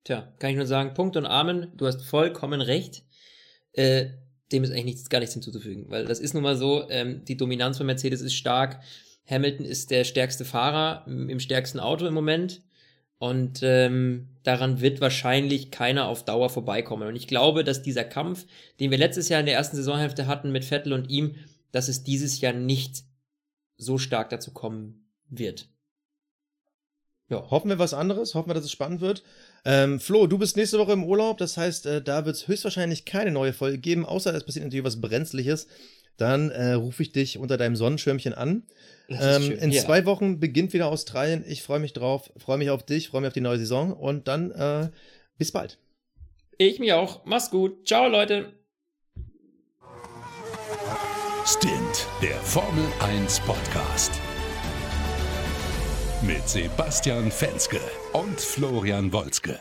Speaker 3: Tja, kann ich nur sagen, Punkt und Amen, du hast vollkommen recht. Äh, dem ist eigentlich nichts, gar nichts hinzuzufügen, weil das ist nun mal so, ähm, die Dominanz von Mercedes ist stark. Hamilton ist der stärkste Fahrer im stärksten Auto im Moment. Und ähm, daran wird wahrscheinlich keiner auf Dauer vorbeikommen. Und ich glaube, dass dieser Kampf, den wir letztes Jahr in der ersten Saisonhälfte hatten mit Vettel und ihm, dass es dieses Jahr nicht so stark dazu kommen wird. Ja.
Speaker 2: Hoffen wir was anderes, hoffen wir, dass es spannend wird. Ähm, Flo, du bist nächste Woche im Urlaub, das heißt, äh, da wird es höchstwahrscheinlich keine neue Folge geben, außer es passiert natürlich was Brenzliches. Dann äh, rufe ich dich unter deinem Sonnenschirmchen an. Ähm, in
Speaker 3: Ja.
Speaker 2: zwei Wochen beginnt wieder Australien. Ich freue mich drauf, freue mich auf dich, freue mich auf die neue Saison und dann äh, bis bald.
Speaker 3: Ich mich auch. Mach's gut. Ciao, Leute.
Speaker 1: Stint, der Formel 1 Podcast. Mit Sebastian Fenske und Florian Wolzke.